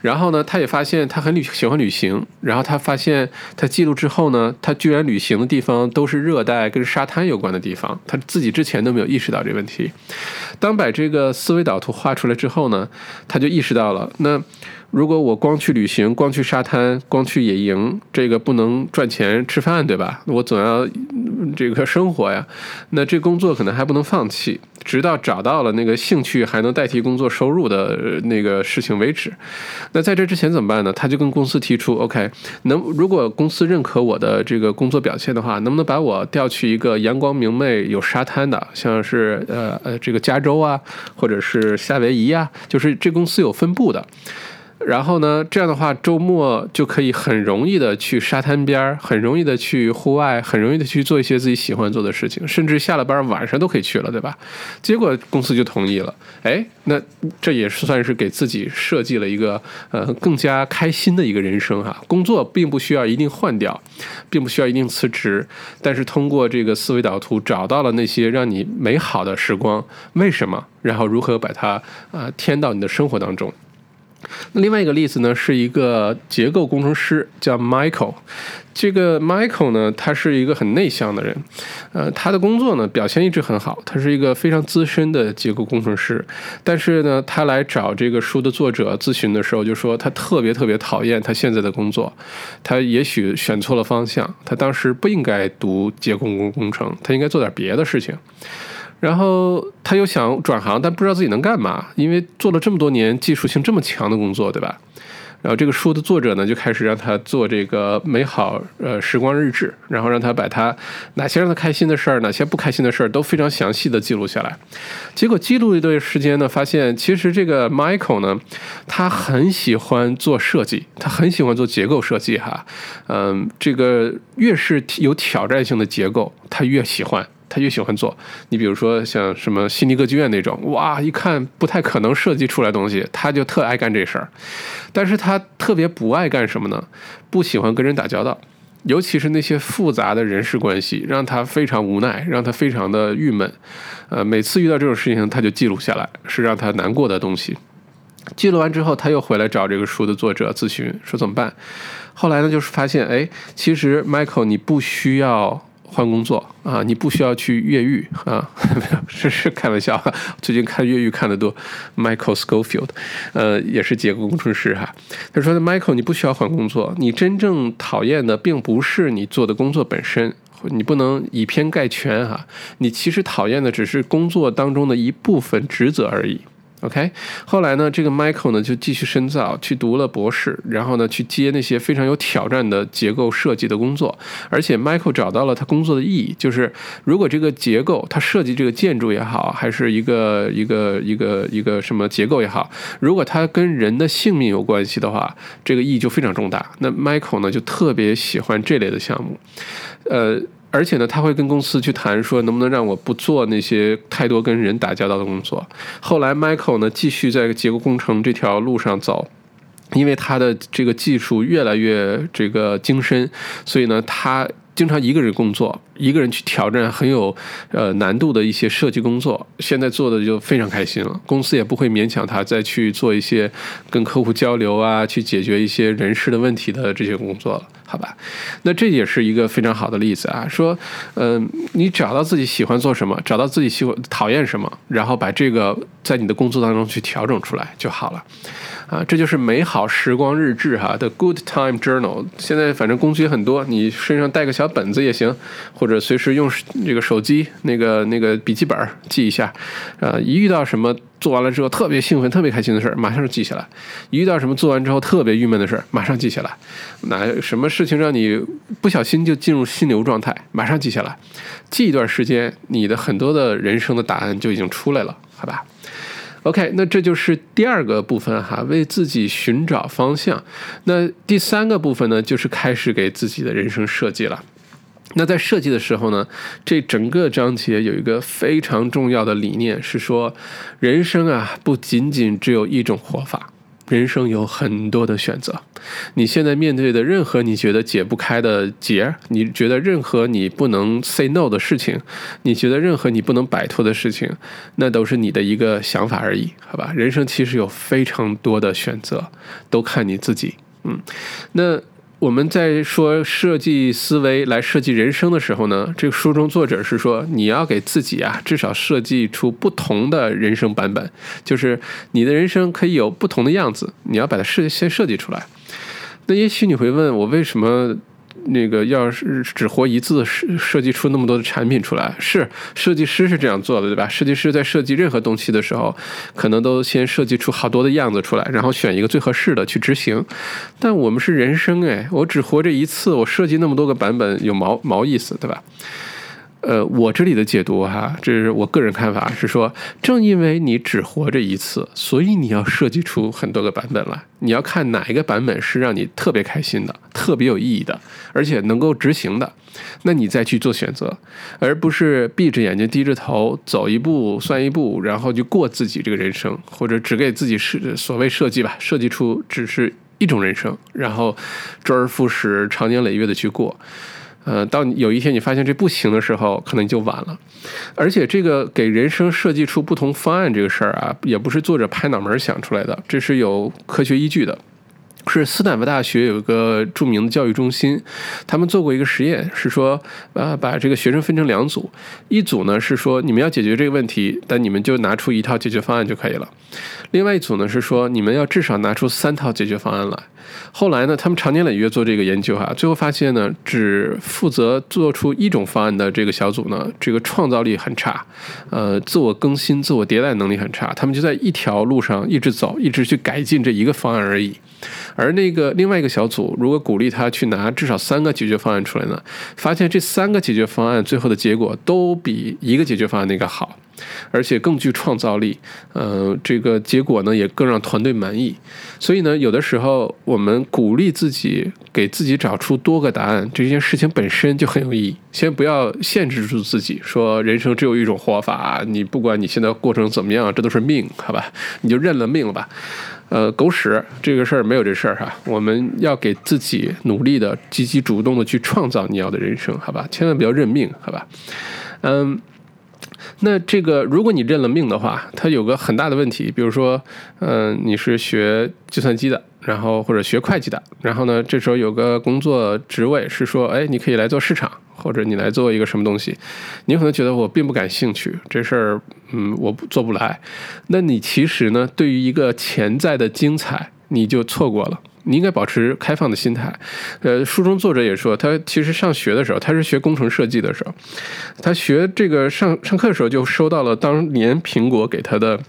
然后呢，他也发现他很旅喜欢旅行。然后他发现他记录之后呢，他居然旅行的地方都是热带跟沙滩有关的地方，他自己之前都没有意识到这个问题。当把这个思维导图画出来之后呢，他就意识到了那。如果我光去旅行，光去沙滩，光去野营，这个不能赚钱吃饭，对吧？我总要这个生活呀。那这工作可能还不能放弃，直到找到了那个兴趣还能代替工作收入的那个事情为止。那在这之前怎么办呢？他就跟公司提出，OK，能如果公司认可我的这个工作表现的话，能不能把我调去一个阳光明媚、有沙滩的，像是呃呃这个加州啊，或者是夏威夷啊，就是这公司有分部的。然后呢，这样的话，周末就可以很容易的去沙滩边儿，很容易的去户外，很容易的去做一些自己喜欢做的事情，甚至下了班晚上都可以去了，对吧？结果公司就同意了。哎，那这也是算是给自己设计了一个呃更加开心的一个人生哈。工作并不需要一定换掉，并不需要一定辞职，但是通过这个思维导图找到了那些让你美好的时光，为什么？然后如何把它啊添到你的生活当中？那另外一个例子呢，是一个结构工程师，叫 Michael。这个 Michael 呢，他是一个很内向的人，呃，他的工作呢表现一直很好，他是一个非常资深的结构工程师。但是呢，他来找这个书的作者咨询的时候，就说他特别特别讨厌他现在的工作，他也许选错了方向，他当时不应该读结构工工程，他应该做点别的事情。然后他又想转行，但不知道自己能干嘛，因为做了这么多年技术性这么强的工作，对吧？然后这个书的作者呢，就开始让他做这个美好呃时光日志，然后让他把他哪些让他开心的事儿，哪些不开心的事儿都非常详细的记录下来。结果记录一段时间呢，发现其实这个 Michael 呢，他很喜欢做设计，他很喜欢做结构设计哈，嗯，这个越是有挑战性的结构，他越喜欢。他越喜欢做，你比如说像什么悉尼歌剧院那种，哇，一看不太可能设计出来东西，他就特爱干这事儿。但是他特别不爱干什么呢？不喜欢跟人打交道，尤其是那些复杂的人事关系，让他非常无奈，让他非常的郁闷。呃，每次遇到这种事情，他就记录下来，是让他难过的东西。记录完之后，他又回来找这个书的作者咨询，说怎么办？后来呢，就是发现，哎，其实 Michael，你不需要。换工作啊，你不需要去越狱啊，[LAUGHS] 是是开玩笑。[LAUGHS] 最近看越狱看的多，Michael Schofield，呃，也是结构工程师哈。他说：“Michael，你不需要换工作，你真正讨厌的并不是你做的工作本身，你不能以偏概全哈。你其实讨厌的只是工作当中的一部分职责而已。” OK，后来呢，这个 Michael 呢就继续深造，去读了博士，然后呢去接那些非常有挑战的结构设计的工作。而且 Michael 找到了他工作的意义，就是如果这个结构，他设计这个建筑也好，还是一个一个一个一个什么结构也好，如果它跟人的性命有关系的话，这个意义就非常重大。那 Michael 呢就特别喜欢这类的项目，呃。而且呢，他会跟公司去谈，说能不能让我不做那些太多跟人打交道的工作。后来，Michael 呢继续在结构工程这条路上走，因为他的这个技术越来越这个精深，所以呢，他。经常一个人工作，一个人去挑战很有呃难度的一些设计工作，现在做的就非常开心了。公司也不会勉强他再去做一些跟客户交流啊，去解决一些人事的问题的这些工作了，好吧？那这也是一个非常好的例子啊。说，嗯，你找到自己喜欢做什么，找到自己喜欢讨厌什么，然后把这个在你的工作当中去调整出来就好了。啊，这就是美好时光日志哈，The Good Time Journal。现在反正工具很多，你身上带个小本子也行，或者随时用这个手机那个那个笔记本记一下。呃，一遇到什么做完了之后特别兴奋、特别开心的事儿，马上就记下来；一遇到什么做完之后特别郁闷的事儿，马上记下来。那什么事情让你不小心就进入心流状态，马上记下来。记一段时间，你的很多的人生的答案就已经出来了，好吧？OK，那这就是第二个部分哈，为自己寻找方向。那第三个部分呢，就是开始给自己的人生设计了。那在设计的时候呢，这整个章节有一个非常重要的理念，是说人生啊，不仅仅只有一种活法。人生有很多的选择，你现在面对的任何你觉得解不开的结，你觉得任何你不能 say no 的事情，你觉得任何你不能摆脱的事情，那都是你的一个想法而已，好吧？人生其实有非常多的选择，都看你自己。嗯，那。我们在说设计思维来设计人生的时候呢，这个书中作者是说，你要给自己啊，至少设计出不同的人生版本，就是你的人生可以有不同的样子，你要把它设先设计出来。那也许你会问我，为什么？那个要是只活一次，设设计出那么多的产品出来，是设计师是这样做的，对吧？设计师在设计任何东西的时候，可能都先设计出好多的样子出来，然后选一个最合适的去执行。但我们是人生，哎，我只活这一次，我设计那么多个版本，有毛毛意思，对吧？呃，我这里的解读哈，这是我个人看法，是说，正因为你只活着一次，所以你要设计出很多个版本来。你要看哪一个版本是让你特别开心的、特别有意义的，而且能够执行的，那你再去做选择，而不是闭着眼睛、低着头走一步算一步，然后就过自己这个人生，或者只给自己设所谓设计吧，设计出只是一种人生，然后周而复始、长年累月的去过。呃，到有一天你发现这不行的时候，可能就晚了。而且这个给人生设计出不同方案这个事儿啊，也不是作者拍脑门想出来的，这是有科学依据的。是斯坦福大学有一个著名的教育中心，他们做过一个实验，是说，呃，把这个学生分成两组，一组呢是说你们要解决这个问题，但你们就拿出一套解决方案就可以了；另外一组呢是说你们要至少拿出三套解决方案来。后来呢，他们长年累月做这个研究哈，最后发现呢，只负责做出一种方案的这个小组呢，这个创造力很差，呃，自我更新、自我迭代能力很差，他们就在一条路上一直走，一直去改进这一个方案而已。而那个另外一个小组，如果鼓励他去拿至少三个解决方案出来呢，发现这三个解决方案最后的结果都比一个解决方案那个好。而且更具创造力，呃，这个结果呢也更让团队满意。所以呢，有的时候我们鼓励自己，给自己找出多个答案，这件事情本身就很有意义。先不要限制住自己，说人生只有一种活法，你不管你现在过程怎么样，这都是命，好吧？你就认了命了吧。呃，狗屎，这个事儿没有这事儿哈。我们要给自己努力的、积极主动的去创造你要的人生，好吧？千万不要认命，好吧？嗯。那这个，如果你认了命的话，它有个很大的问题，比如说，嗯，你是学计算机的，然后或者学会计的，然后呢，这时候有个工作职位是说，哎，你可以来做市场，或者你来做一个什么东西，你可能觉得我并不感兴趣，这事儿，嗯，我做不来。那你其实呢，对于一个潜在的精彩，你就错过了。你应该保持开放的心态。呃，书中作者也说，他其实上学的时候，他是学工程设计的时候，他学这个上上课的时候就收到了当年苹果给他的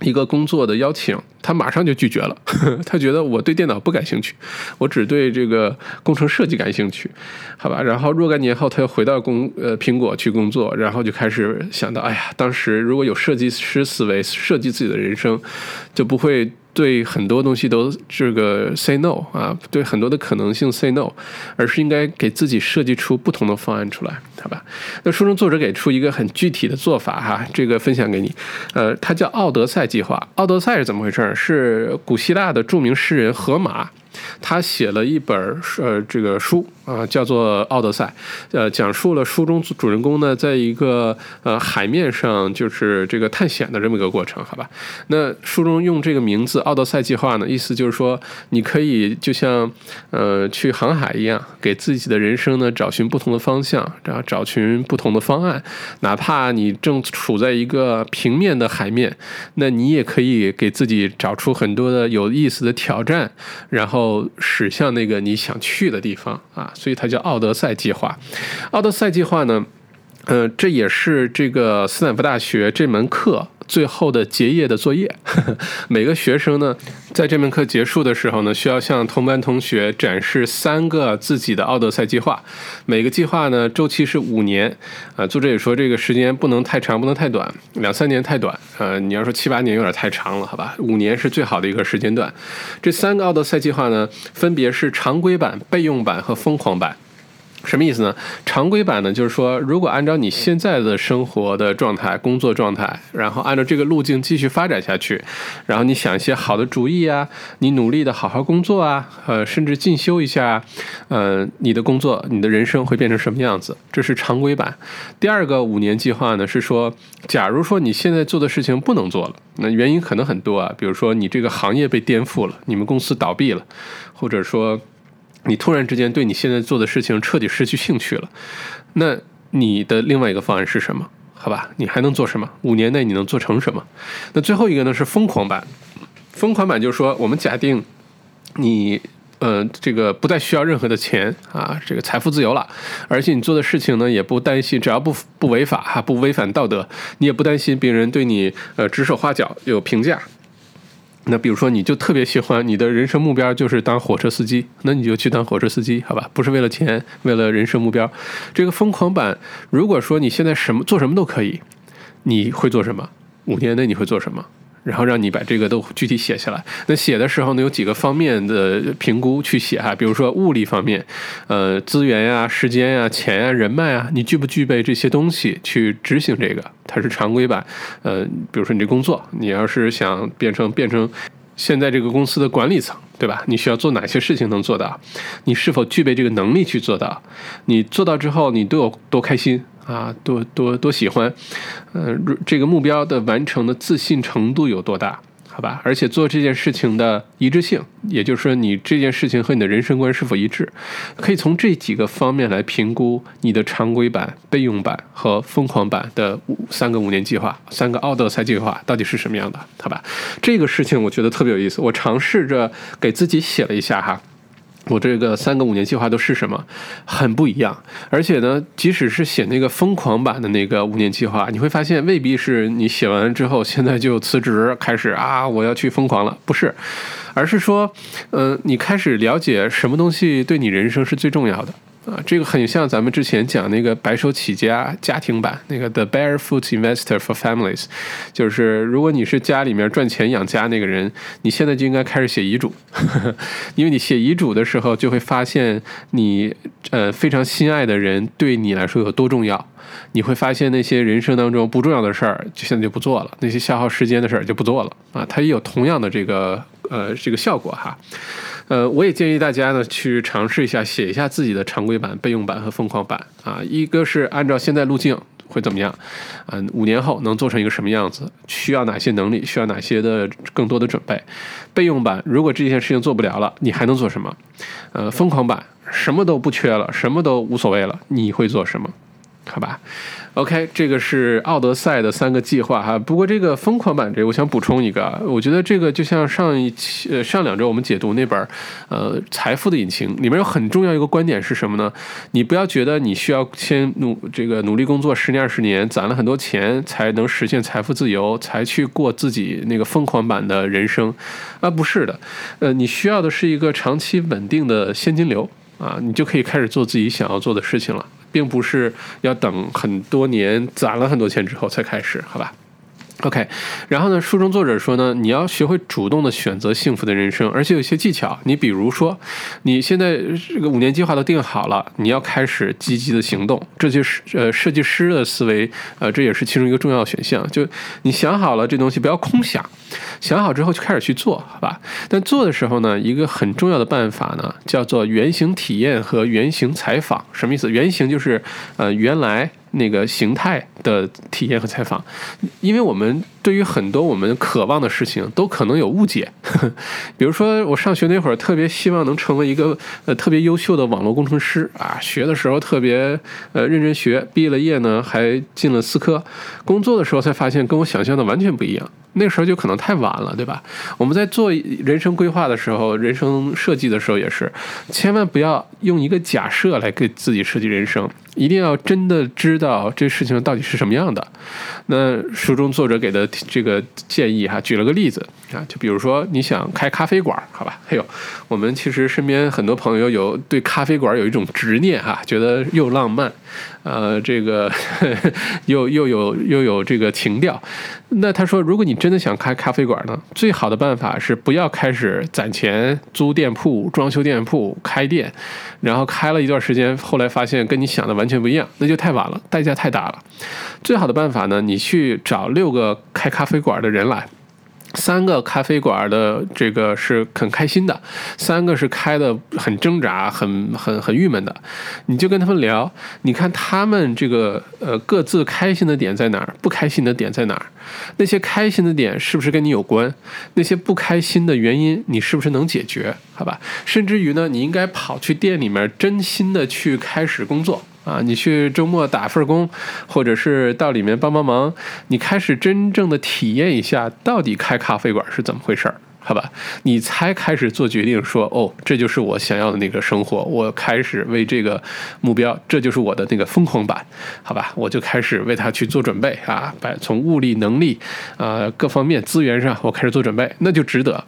一个工作的邀请，他马上就拒绝了。[LAUGHS] 他觉得我对电脑不感兴趣，我只对这个工程设计感兴趣，好吧？然后若干年后，他又回到工呃苹果去工作，然后就开始想到，哎呀，当时如果有设计师思维设计自己的人生，就不会。对很多东西都这个 say no 啊，对很多的可能性 say no，而是应该给自己设计出不同的方案出来，好吧？那书中作者给出一个很具体的做法哈，这个分享给你，呃，它叫奥德赛计划。奥德赛是怎么回事？是古希腊的著名诗人荷马。他写了一本呃这个书啊，叫做《奥德赛》，呃，讲述了书中主人公呢，在一个呃海面上就是这个探险的这么一个过程，好吧？那书中用这个名字“奥德赛计划”呢，意思就是说，你可以就像呃去航海一样，给自己的人生呢找寻不同的方向，然后找寻不同的方案，哪怕你正处在一个平面的海面，那你也可以给自己找出很多的有意思的挑战，然后。哦驶向那个你想去的地方啊，所以它叫奥德赛计划。奥德赛计划呢，呃，这也是这个斯坦福大学这门课。最后的结业的作业，[LAUGHS] 每个学生呢，在这门课结束的时候呢，需要向同班同学展示三个自己的奥德赛计划。每个计划呢，周期是五年。啊，作者也说这个时间不能太长，不能太短，两三年太短。呃，你要说七八年有点太长了，好吧？五年是最好的一个时间段。这三个奥德赛计划呢，分别是常规版、备用版和疯狂版。什么意思呢？常规版呢，就是说，如果按照你现在的生活的状态、工作状态，然后按照这个路径继续发展下去，然后你想一些好的主意啊，你努力的好好工作啊，呃，甚至进修一下，呃，你的工作、你的人生会变成什么样子？这是常规版。第二个五年计划呢，是说，假如说你现在做的事情不能做了，那原因可能很多啊，比如说你这个行业被颠覆了，你们公司倒闭了，或者说。你突然之间对你现在做的事情彻底失去兴趣了，那你的另外一个方案是什么？好吧，你还能做什么？五年内你能做成什么？那最后一个呢是疯狂版，疯狂版就是说，我们假定你呃这个不再需要任何的钱啊，这个财富自由了，而且你做的事情呢也不担心，只要不不违法哈，不违反道德，你也不担心别人对你呃指手画脚有评价。那比如说，你就特别喜欢你的人生目标就是当火车司机，那你就去当火车司机，好吧？不是为了钱，为了人生目标。这个疯狂版，如果说你现在什么做什么都可以，你会做什么？五年内你会做什么？然后让你把这个都具体写下来。那写的时候呢，有几个方面的评估去写哈，比如说物力方面，呃，资源呀、时间呀、钱呀、人脉啊，你具不具备这些东西去执行这个？它是常规版。呃，比如说你这工作，你要是想变成变成现在这个公司的管理层，对吧？你需要做哪些事情能做到？你是否具备这个能力去做到？你做到之后，你都有多开心？啊，多多多喜欢，呃，这个目标的完成的自信程度有多大？好吧，而且做这件事情的一致性，也就是说，你这件事情和你的人生观是否一致，可以从这几个方面来评估你的常规版、备用版和疯狂版的五三个五年计划、三个奥德赛计划到底是什么样的？好吧，这个事情我觉得特别有意思，我尝试着给自己写了一下哈。我这个三个五年计划都是什么？很不一样，而且呢，即使是写那个疯狂版的那个五年计划，你会发现未必是你写完之后现在就辞职开始啊，我要去疯狂了，不是，而是说，嗯，你开始了解什么东西对你人生是最重要的。啊，这个很像咱们之前讲那个白手起家家庭版那个 The Barefoot Investor for Families，就是如果你是家里面赚钱养家那个人，你现在就应该开始写遗嘱，[LAUGHS] 因为你写遗嘱的时候就会发现你呃非常心爱的人对你来说有多重要，你会发现那些人生当中不重要的事儿就现在就不做了，那些消耗时间的事儿就不做了。啊，它也有同样的这个呃这个效果哈。呃，我也建议大家呢去尝试一下，写一下自己的常规版、备用版和疯狂版啊。一个是按照现在路径会怎么样，嗯，五年后能做成一个什么样子，需要哪些能力，需要哪些的更多的准备。备用版，如果这件事情做不了了，你还能做什么？呃，疯狂版，什么都不缺了，什么都无所谓了，你会做什么？好吧。OK，这个是奥德赛的三个计划哈。不过这个疯狂版这，我想补充一个，我觉得这个就像上一期呃上两周我们解读那本呃财富的引擎里面有很重要一个观点是什么呢？你不要觉得你需要先努这个努力工作十年二十年，攒了很多钱才能实现财富自由，才去过自己那个疯狂版的人生啊，不是的，呃，你需要的是一个长期稳定的现金流啊，你就可以开始做自己想要做的事情了。并不是要等很多年攒了很多钱之后才开始，好吧？OK，然后呢？书中作者说呢，你要学会主动的选择幸福的人生，而且有些技巧。你比如说，你现在这个五年计划都定好了，你要开始积极的行动。这就是呃设计师的思维，呃，这也是其中一个重要选项。就你想好了这东西，不要空想，想好之后就开始去做，好吧？但做的时候呢，一个很重要的办法呢，叫做原型体验和原型采访。什么意思？原型就是呃原来。那个形态的体验和采访，因为我们对于很多我们渴望的事情都可能有误解。[LAUGHS] 比如说，我上学那会儿特别希望能成为一个呃特别优秀的网络工程师啊，学的时候特别呃认真学，毕了业呢还进了思科，工作的时候才发现跟我想象的完全不一样。那时候就可能太晚了，对吧？我们在做人生规划的时候，人生设计的时候也是，千万不要用一个假设来给自己设计人生。一定要真的知道这事情到底是什么样的。那书中作者给的这个建议哈，举了个例子啊，就比如说你想开咖啡馆，好吧？还有我们其实身边很多朋友有对咖啡馆有一种执念哈，觉得又浪漫，呃，这个 [LAUGHS] 又又有又有这个情调。那他说，如果你真的想开咖啡馆呢，最好的办法是不要开始攒钱租店铺、装修店铺、开店，然后开了一段时间，后来发现跟你想的完全不一样，那就太晚了，代价太大了。最好的办法呢，你去找六个开咖啡馆的人来。三个咖啡馆的这个是很开心的，三个是开的很挣扎、很很很郁闷的。你就跟他们聊，你看他们这个呃各自开心的点在哪儿，不开心的点在哪儿？那些开心的点是不是跟你有关？那些不开心的原因你是不是能解决？好吧，甚至于呢，你应该跑去店里面，真心的去开始工作。啊，你去周末打份工，或者是到里面帮帮忙，你开始真正的体验一下，到底开咖啡馆是怎么回事儿。好吧，你才开始做决定，说哦，这就是我想要的那个生活，我开始为这个目标，这就是我的那个疯狂版，好吧，我就开始为他去做准备啊，把从物力、能力啊各方面资源上，我开始做准备，那就值得。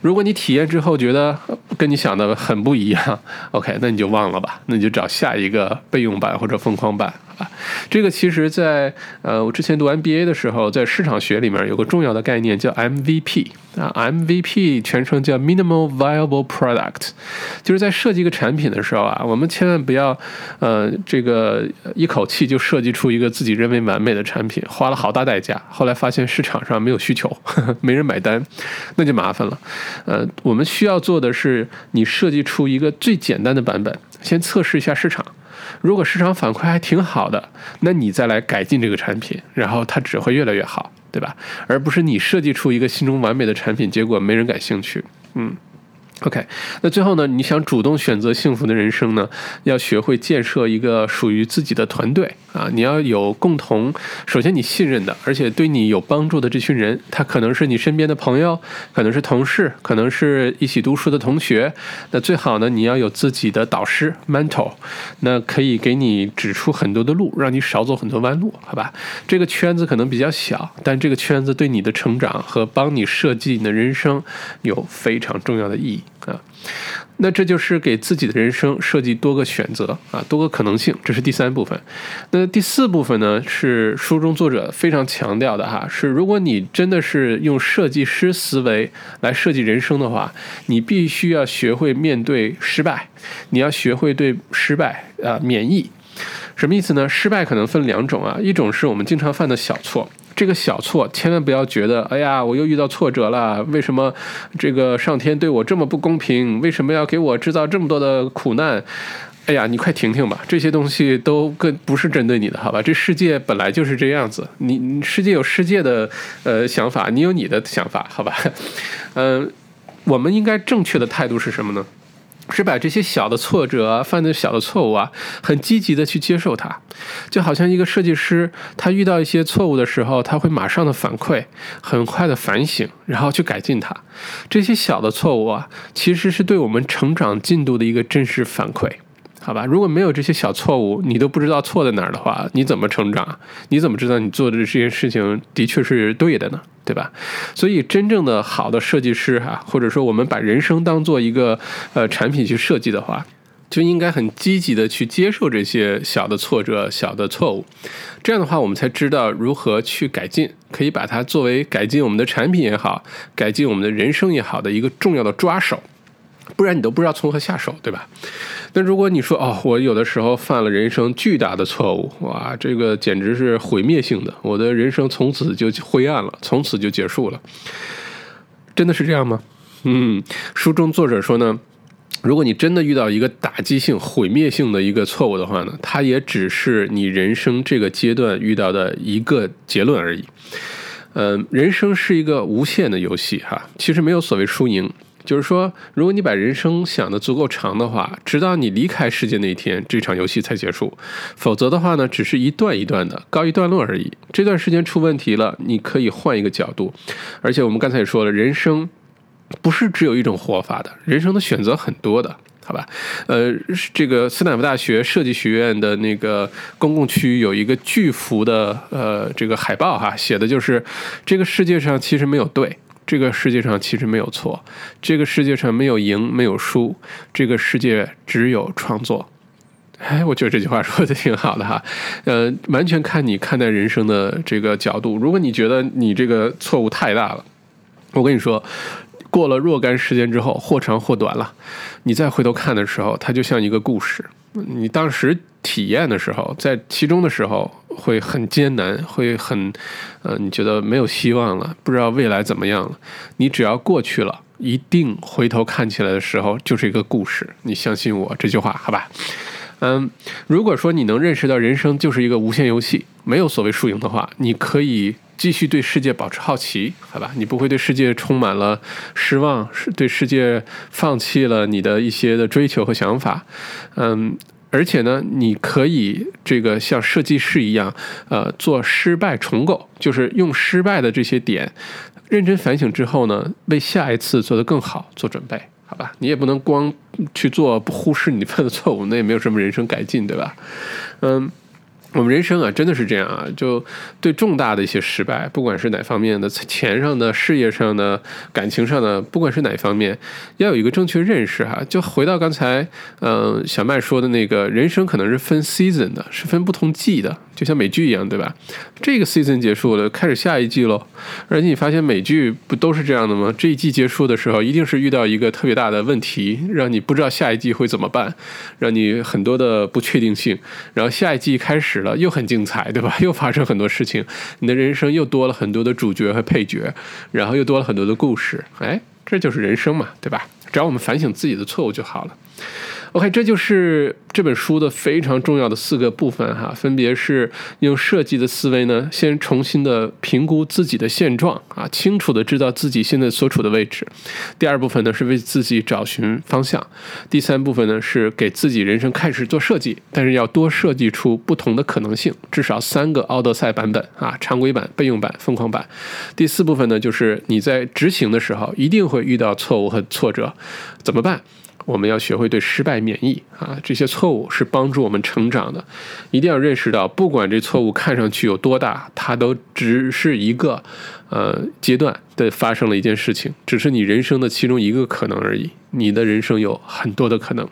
如果你体验之后觉得跟你想的很不一样，[LAUGHS] OK，那你就忘了吧，那你就找下一个备用版或者疯狂版。啊，这个其实，在呃，我之前读 MBA 的时候，在市场学里面有个重要的概念叫 MVP 啊，MVP 全称叫 Minimal Viable Product，就是在设计一个产品的时候啊，我们千万不要呃，这个一口气就设计出一个自己认为完美的产品，花了好大代价，后来发现市场上没有需求，呵 [LAUGHS] 呵没人买单，那就麻烦了。呃，我们需要做的是，你设计出一个最简单的版本，先测试一下市场。如果市场反馈还挺好的，那你再来改进这个产品，然后它只会越来越好，对吧？而不是你设计出一个心中完美的产品，结果没人感兴趣，嗯。OK，那最后呢？你想主动选择幸福的人生呢？要学会建设一个属于自己的团队啊！你要有共同，首先你信任的，而且对你有帮助的这群人，他可能是你身边的朋友，可能是同事，可能是一起读书的同学。那最好呢，你要有自己的导师 mentor，那可以给你指出很多的路，让你少走很多弯路，好吧？这个圈子可能比较小，但这个圈子对你的成长和帮你设计你的人生有非常重要的意义。啊，那这就是给自己的人生设计多个选择啊，多个可能性，这是第三部分。那第四部分呢，是书中作者非常强调的哈，是如果你真的是用设计师思维来设计人生的话，你必须要学会面对失败，你要学会对失败啊免疫。什么意思呢？失败可能分两种啊，一种是我们经常犯的小错。这个小错千万不要觉得，哎呀，我又遇到挫折了，为什么这个上天对我这么不公平？为什么要给我制造这么多的苦难？哎呀，你快停停吧，这些东西都跟不是针对你的，好吧？这世界本来就是这样子，你世界有世界的呃想法，你有你的想法，好吧？嗯，我们应该正确的态度是什么呢？是把这些小的挫折，犯的小的错误啊，很积极的去接受它，就好像一个设计师，他遇到一些错误的时候，他会马上的反馈，很快的反省，然后去改进它。这些小的错误啊，其实是对我们成长进度的一个真实反馈。好吧，如果没有这些小错误，你都不知道错在哪儿的话，你怎么成长？你怎么知道你做的这件事情的确是对的呢？对吧？所以，真正的好的设计师哈，或者说我们把人生当做一个呃产品去设计的话，就应该很积极的去接受这些小的挫折、小的错误。这样的话，我们才知道如何去改进，可以把它作为改进我们的产品也好，改进我们的人生也好的一个重要的抓手。不然你都不知道从何下手，对吧？那如果你说哦，我有的时候犯了人生巨大的错误，哇，这个简直是毁灭性的，我的人生从此就灰暗了，从此就结束了，真的是这样吗？嗯，书中作者说呢，如果你真的遇到一个打击性、毁灭性的一个错误的话呢，它也只是你人生这个阶段遇到的一个结论而已。嗯，人生是一个无限的游戏哈，其实没有所谓输赢。就是说，如果你把人生想得足够长的话，直到你离开世界那一天，这场游戏才结束。否则的话呢，只是一段一段的告一段落而已。这段时间出问题了，你可以换一个角度。而且我们刚才也说了，人生不是只有一种活法的，人生的选择很多的，好吧？呃，这个斯坦福大学设计学院的那个公共区域有一个巨幅的呃这个海报哈，写的就是这个世界上其实没有对。这个世界上其实没有错，这个世界上没有赢，没有输，这个世界只有创作。哎，我觉得这句话说的挺好的哈，呃，完全看你看待人生的这个角度。如果你觉得你这个错误太大了，我跟你说，过了若干时间之后，或长或短了，你再回头看的时候，它就像一个故事。你当时体验的时候，在其中的时候会很艰难，会很，呃，你觉得没有希望了，不知道未来怎么样了。你只要过去了，一定回头看起来的时候就是一个故事。你相信我这句话，好吧？嗯，如果说你能认识到人生就是一个无限游戏，没有所谓输赢的话，你可以。继续对世界保持好奇，好吧？你不会对世界充满了失望，是对世界放弃了你的一些的追求和想法，嗯，而且呢，你可以这个像设计师一样，呃，做失败重构，就是用失败的这些点认真反省之后呢，为下一次做得更好做准备，好吧？你也不能光去做，不忽视你犯的错误，那也没有什么人生改进，对吧？嗯。我们人生啊，真的是这样啊！就对重大的一些失败，不管是哪方面的，钱上的、事业上的、感情上的，不管是哪方面，要有一个正确认识哈。就回到刚才，嗯，小麦说的那个，人生可能是分 season 的，是分不同季的，就像美剧一样，对吧？这个 season 结束了，开始下一季喽。而且你发现美剧不都是这样的吗？这一季结束的时候，一定是遇到一个特别大的问题，让你不知道下一季会怎么办，让你很多的不确定性。然后下一季开始。又很精彩，对吧？[LAUGHS] 又发生很多事情，你的人生又多了很多的主角和配角，然后又多了很多的故事。哎，这就是人生嘛，对吧？只要我们反省自己的错误就好了。OK，这就是这本书的非常重要的四个部分哈，分别是用设计的思维呢，先重新的评估自己的现状啊，清楚的知道自己现在所处的位置。第二部分呢是为自己找寻方向。第三部分呢是给自己人生开始做设计，但是要多设计出不同的可能性，至少三个奥德赛版本啊，常规版、备用版、疯狂版。第四部分呢就是你在执行的时候一定会遇到错误和挫折，怎么办？我们要学会对失败免疫啊！这些错误是帮助我们成长的，一定要认识到，不管这错误看上去有多大，它都只是一个呃阶段的发生了一件事情，只是你人生的其中一个可能而已。你的人生有很多的可能。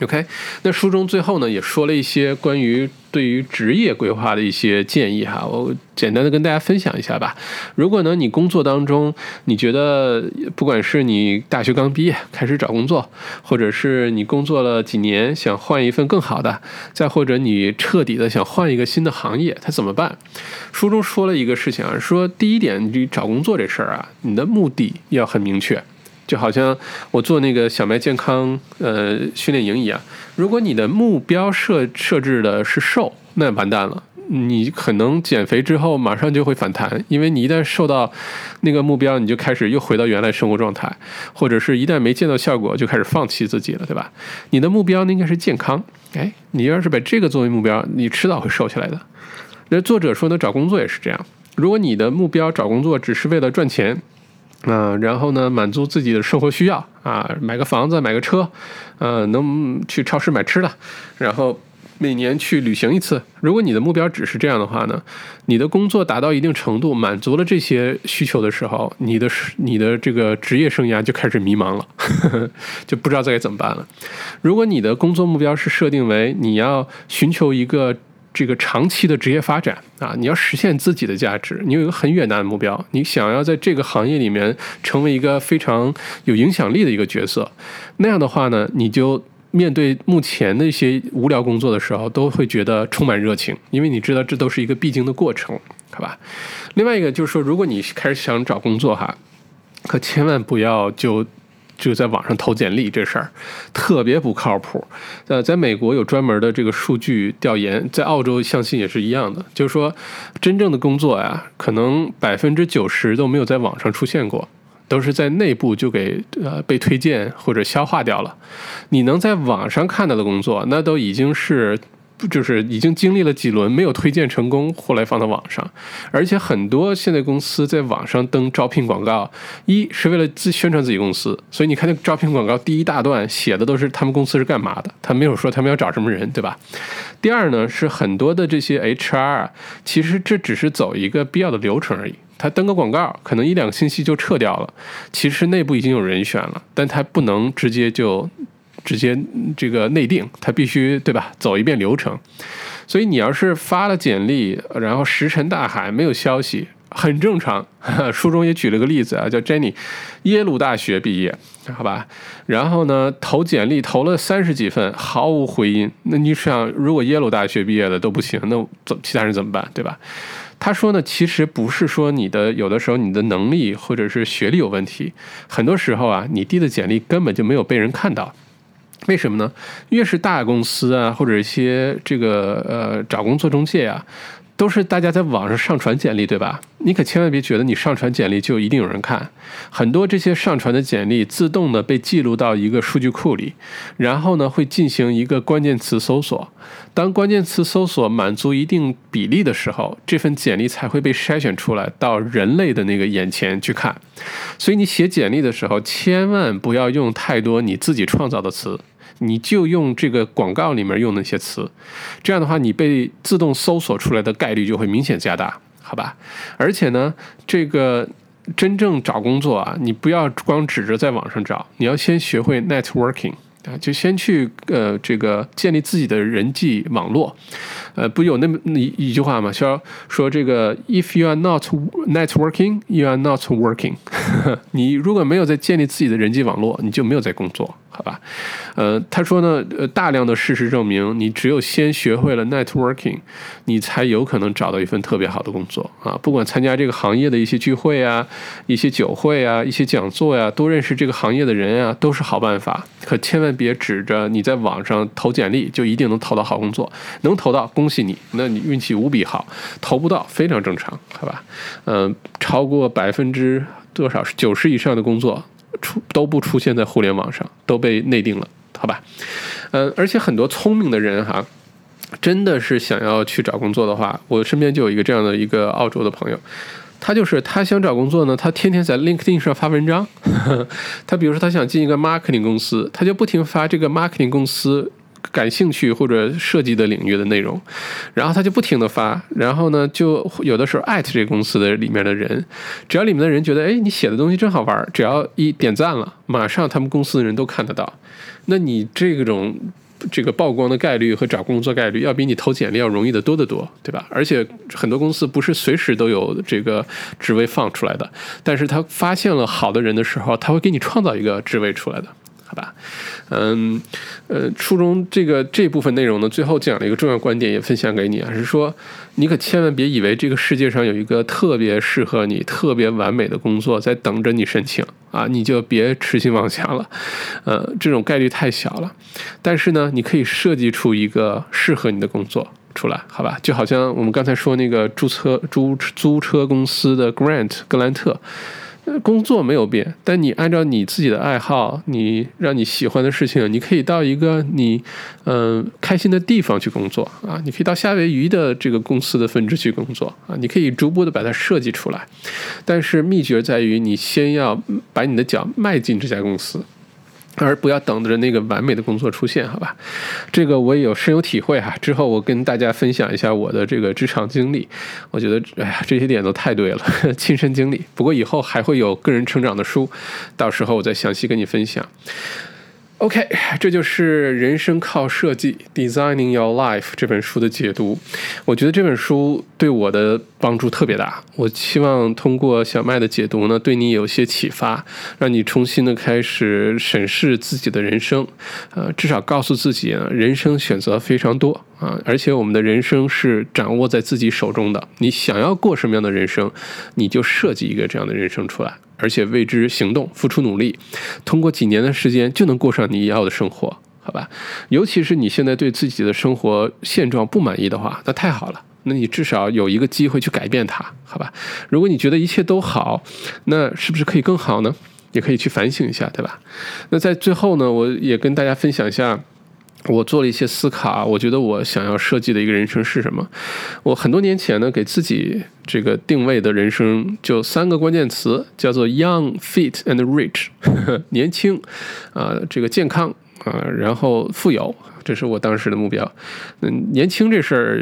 OK，那书中最后呢也说了一些关于对于职业规划的一些建议哈，我简单的跟大家分享一下吧。如果呢你工作当中你觉得不管是你大学刚毕业开始找工作，或者是你工作了几年想换一份更好的，再或者你彻底的想换一个新的行业，他怎么办？书中说了一个事情啊，说第一点你找工作这事儿啊，你的目的要很明确。就好像我做那个小麦健康呃训练营一样，如果你的目标设设置的是瘦，那完蛋了，你可能减肥之后马上就会反弹，因为你一旦瘦到那个目标，你就开始又回到原来生活状态，或者是一旦没见到效果，就开始放弃自己了，对吧？你的目标应该是健康，哎，你要是把这个作为目标，你迟早会瘦下来的。那作者说呢，找工作也是这样，如果你的目标找工作只是为了赚钱。嗯，然后呢，满足自己的生活需要啊，买个房子，买个车，呃，能去超市买吃的，然后每年去旅行一次。如果你的目标只是这样的话呢，你的工作达到一定程度，满足了这些需求的时候，你的你的这个职业生涯就开始迷茫了，[LAUGHS] 就不知道该怎么办了。如果你的工作目标是设定为你要寻求一个。这个长期的职业发展啊，你要实现自己的价值，你有一个很远大的目标，你想要在这个行业里面成为一个非常有影响力的一个角色，那样的话呢，你就面对目前的一些无聊工作的时候，都会觉得充满热情，因为你知道这都是一个必经的过程，好吧？另外一个就是说，如果你开始想找工作哈，可千万不要就。就在网上投简历这事儿特别不靠谱。呃，在美国有专门的这个数据调研，在澳洲相信也是一样的，就是说真正的工作呀，可能百分之九十都没有在网上出现过。都是在内部就给呃被推荐或者消化掉了。你能在网上看到的工作，那都已经是就是已经经历了几轮没有推荐成功，后来放到网上。而且很多现在公司在网上登招聘广告，一是为了自宣传自己公司，所以你看那个招聘广告第一大段写的都是他们公司是干嘛的，他没有说他们要找什么人，对吧？第二呢是很多的这些 HR，其实这只是走一个必要的流程而已。他登个广告，可能一两个星期就撤掉了。其实内部已经有人选了，但他不能直接就直接这个内定，他必须对吧？走一遍流程。所以你要是发了简历，然后石沉大海，没有消息，很正常。[LAUGHS] 书中也举了个例子啊，叫 Jenny，耶鲁大学毕业，好吧？然后呢，投简历投了三十几份，毫无回音。那你想，如果耶鲁大学毕业的都不行，那其他人怎么办？对吧？他说呢，其实不是说你的有的时候你的能力或者是学历有问题，很多时候啊，你递的简历根本就没有被人看到。为什么呢？越是大公司啊，或者一些这个呃找工作中介啊。都是大家在网上上传简历，对吧？你可千万别觉得你上传简历就一定有人看。很多这些上传的简历自动的被记录到一个数据库里，然后呢会进行一个关键词搜索。当关键词搜索满足一定比例的时候，这份简历才会被筛选出来到人类的那个眼前去看。所以你写简历的时候，千万不要用太多你自己创造的词。你就用这个广告里面用那些词，这样的话，你被自动搜索出来的概率就会明显加大，好吧？而且呢，这个真正找工作啊，你不要光指着在网上找，你要先学会 networking 啊，就先去呃这个建立自己的人际网络。呃，不有那么一一句话吗？说说这个，if you are not networking, you are not working。[LAUGHS] 你如果没有在建立自己的人际网络，你就没有在工作。好吧，呃，他说呢，呃，大量的事实证明，你只有先学会了 networking，你才有可能找到一份特别好的工作啊。不管参加这个行业的一些聚会啊、一些酒会啊、一些讲座呀，多认识这个行业的人啊，都是好办法。可千万别指着你在网上投简历就一定能投到好工作，能投到恭喜你，那你运气无比好；投不到非常正常，好吧？嗯，超过百分之多少九十以上的工作。出都不出现在互联网上，都被内定了，好吧？嗯，而且很多聪明的人哈，真的是想要去找工作的话，我身边就有一个这样的一个澳洲的朋友，他就是他想找工作呢，他天天在 LinkedIn 上发文章，[LAUGHS] 他比如说他想进一个 marketing 公司，他就不停发这个 marketing 公司。感兴趣或者设计的领域的内容，然后他就不停的发，然后呢，就有的时候艾特这个公司的里面的人，只要里面的人觉得，哎，你写的东西真好玩，只要一点赞了，马上他们公司的人都看得到。那你这种这个曝光的概率和找工作概率，要比你投简历要容易的多得多，对吧？而且很多公司不是随时都有这个职位放出来的，但是他发现了好的人的时候，他会给你创造一个职位出来的。好吧，嗯，呃，书中这个这部分内容呢，最后讲了一个重要观点，也分享给你啊，是说你可千万别以为这个世界上有一个特别适合你、特别完美的工作在等着你申请啊，你就别痴心妄想了，呃，这种概率太小了。但是呢，你可以设计出一个适合你的工作出来，好吧？就好像我们刚才说那个注册租租车公司的 Grant 格兰特。工作没有变，但你按照你自己的爱好，你让你喜欢的事情，你可以到一个你嗯开心的地方去工作啊，你可以到夏威夷的这个公司的分支去工作啊，你可以逐步的把它设计出来，但是秘诀在于你先要把你的脚迈进这家公司。而不要等着那个完美的工作出现，好吧？这个我也有深有体会哈。之后我跟大家分享一下我的这个职场经历，我觉得，哎呀，这些点都太对了，[LAUGHS] 亲身经历。不过以后还会有个人成长的书，到时候我再详细跟你分享。OK，这就是《人生靠设计》（Designing Your Life） 这本书的解读。我觉得这本书对我的帮助特别大。我希望通过小麦的解读呢，对你有些启发，让你重新的开始审视自己的人生。呃，至少告诉自己啊，人生选择非常多啊，而且我们的人生是掌握在自己手中的。你想要过什么样的人生，你就设计一个这样的人生出来。而且为之行动、付出努力，通过几年的时间就能过上你要的生活，好吧？尤其是你现在对自己的生活现状不满意的话，那太好了，那你至少有一个机会去改变它，好吧？如果你觉得一切都好，那是不是可以更好呢？也可以去反省一下，对吧？那在最后呢，我也跟大家分享一下。我做了一些思考，我觉得我想要设计的一个人生是什么？我很多年前呢，给自己这个定位的人生就三个关键词，叫做 young, fit and rich，[LAUGHS] 年轻，啊，这个健康啊，然后富有。这是我当时的目标。嗯，年轻这事儿，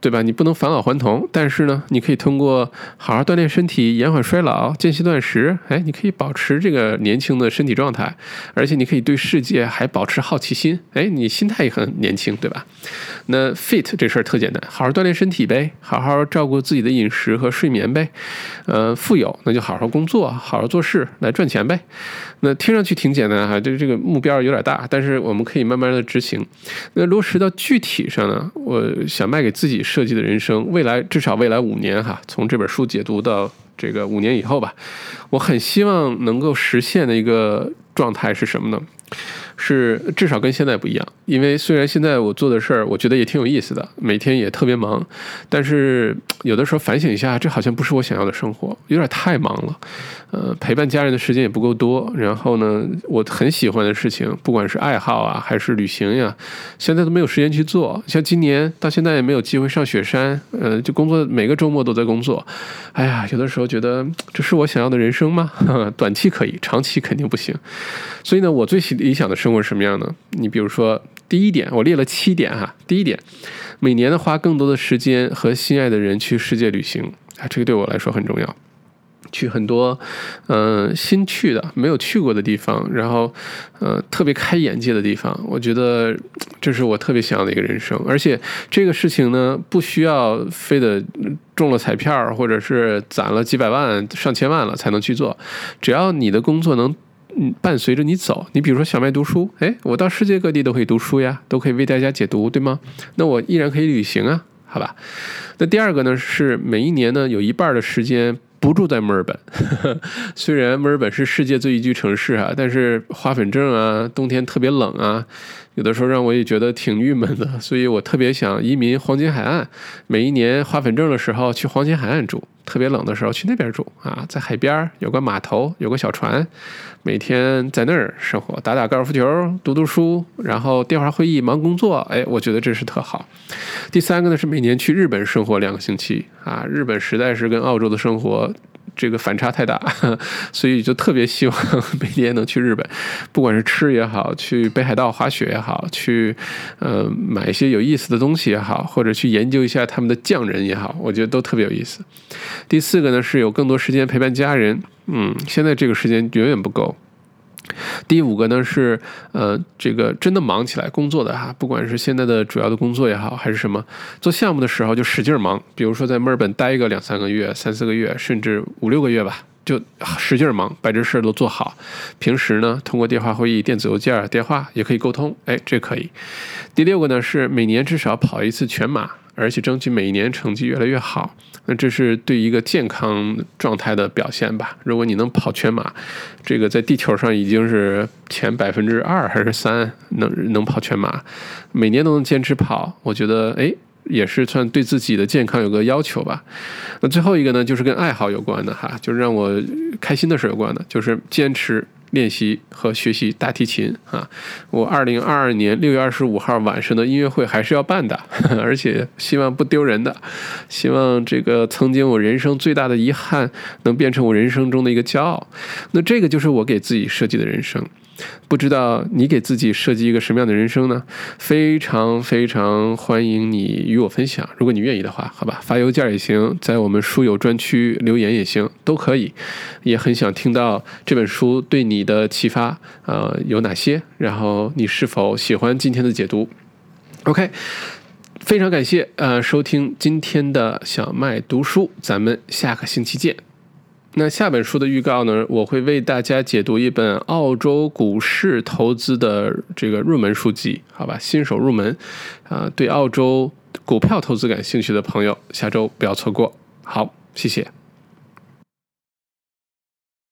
对吧？你不能返老还童，但是呢，你可以通过好好锻炼身体，延缓衰老，间歇断食，哎，你可以保持这个年轻的身体状态，而且你可以对世界还保持好奇心。哎，你心态也很年轻，对吧？那 fit 这事儿特简单，好好锻炼身体呗，好好照顾自己的饮食和睡眠呗。呃，富有那就好好工作，好好做事来赚钱呗。那听上去挺简单哈，就是这个目标有点大，但是我们可以慢慢的执行。那落实到具体上呢？我想卖给自己设计的人生，未来至少未来五年哈，从这本书解读到这个五年以后吧，我很希望能够实现的一个状态是什么呢？是至少跟现在不一样，因为虽然现在我做的事儿，我觉得也挺有意思的，每天也特别忙，但是有的时候反省一下，这好像不是我想要的生活，有点太忙了。呃，陪伴家人的时间也不够多。然后呢，我很喜欢的事情，不管是爱好啊，还是旅行呀，现在都没有时间去做。像今年到现在也没有机会上雪山，呃，就工作每个周末都在工作。哎呀，有的时候觉得这是我想要的人生吗？[LAUGHS] 短期可以，长期肯定不行。所以呢，我最理想的是生活什么样呢？你比如说，第一点，我列了七点哈。第一点，每年呢花更多的时间和心爱的人去世界旅行啊，这个对我来说很重要。去很多，嗯，新去的、没有去过的地方，然后，呃，特别开眼界的地方，我觉得这是我特别想要的一个人生。而且这个事情呢，不需要非得中了彩票，或者是攒了几百万、上千万了才能去做。只要你的工作能伴随着你走，你比如说小麦读书，哎，我到世界各地都可以读书呀，都可以为大家解读，对吗？那我依然可以旅行啊，好吧？那第二个呢，是每一年呢有一半的时间。不住在墨尔本，[LAUGHS] 虽然墨尔本是世界最宜居城市啊，但是花粉症啊，冬天特别冷啊，有的时候让我也觉得挺郁闷的，所以我特别想移民黄金海岸。每一年花粉症的时候去黄金海岸住，特别冷的时候去那边住啊，在海边有个码头，有个小船，每天在那儿生活，打打高尔夫球，读读书，然后电话会议忙工作，哎，我觉得这是特好。第三个呢是每年去日本生活两个星期啊，日本实在是跟澳洲的生活这个反差太大，所以就特别希望 [LAUGHS] 每年能去日本，不管是吃也好，去北海道滑雪也好，去呃买一些有意思的东西也好，或者去研究一下他们的匠人也好，我觉得都特别有意思。第四个呢是有更多时间陪伴家人，嗯，现在这个时间远远不够。第五个呢是，呃，这个真的忙起来工作的哈，不管是现在的主要的工作也好，还是什么做项目的时候就使劲忙，比如说在墨尔本待个两三个月、三四个月，甚至五六个月吧，就使劲忙，把这事儿都做好。平时呢，通过电话会议、电子邮件、电话也可以沟通，哎，这可以。第六个呢是每年至少跑一次全马。而且争取每一年成绩越来越好，那这是对一个健康状态的表现吧？如果你能跑全马，这个在地球上已经是前百分之二还是三能能跑全马，每年都能坚持跑，我觉得哎，也是算对自己的健康有个要求吧。那最后一个呢，就是跟爱好有关的哈，就是让我开心的事有关的，就是坚持。练习和学习大提琴啊！我二零二二年六月二十五号晚上的音乐会还是要办的，[LAUGHS] 而且希望不丢人的，希望这个曾经我人生最大的遗憾能变成我人生中的一个骄傲。那这个就是我给自己设计的人生。不知道你给自己设计一个什么样的人生呢？非常非常欢迎你与我分享，如果你愿意的话，好吧，发邮件也行，在我们书友专区留言也行，都可以。也很想听到这本书对你的启发，呃，有哪些？然后你是否喜欢今天的解读？OK，非常感谢呃收听今天的小麦读书，咱们下个星期见。那下本书的预告呢？我会为大家解读一本澳洲股市投资的这个入门书籍，好吧，新手入门，啊，对澳洲股票投资感兴趣的朋友，下周不要错过。好，谢谢。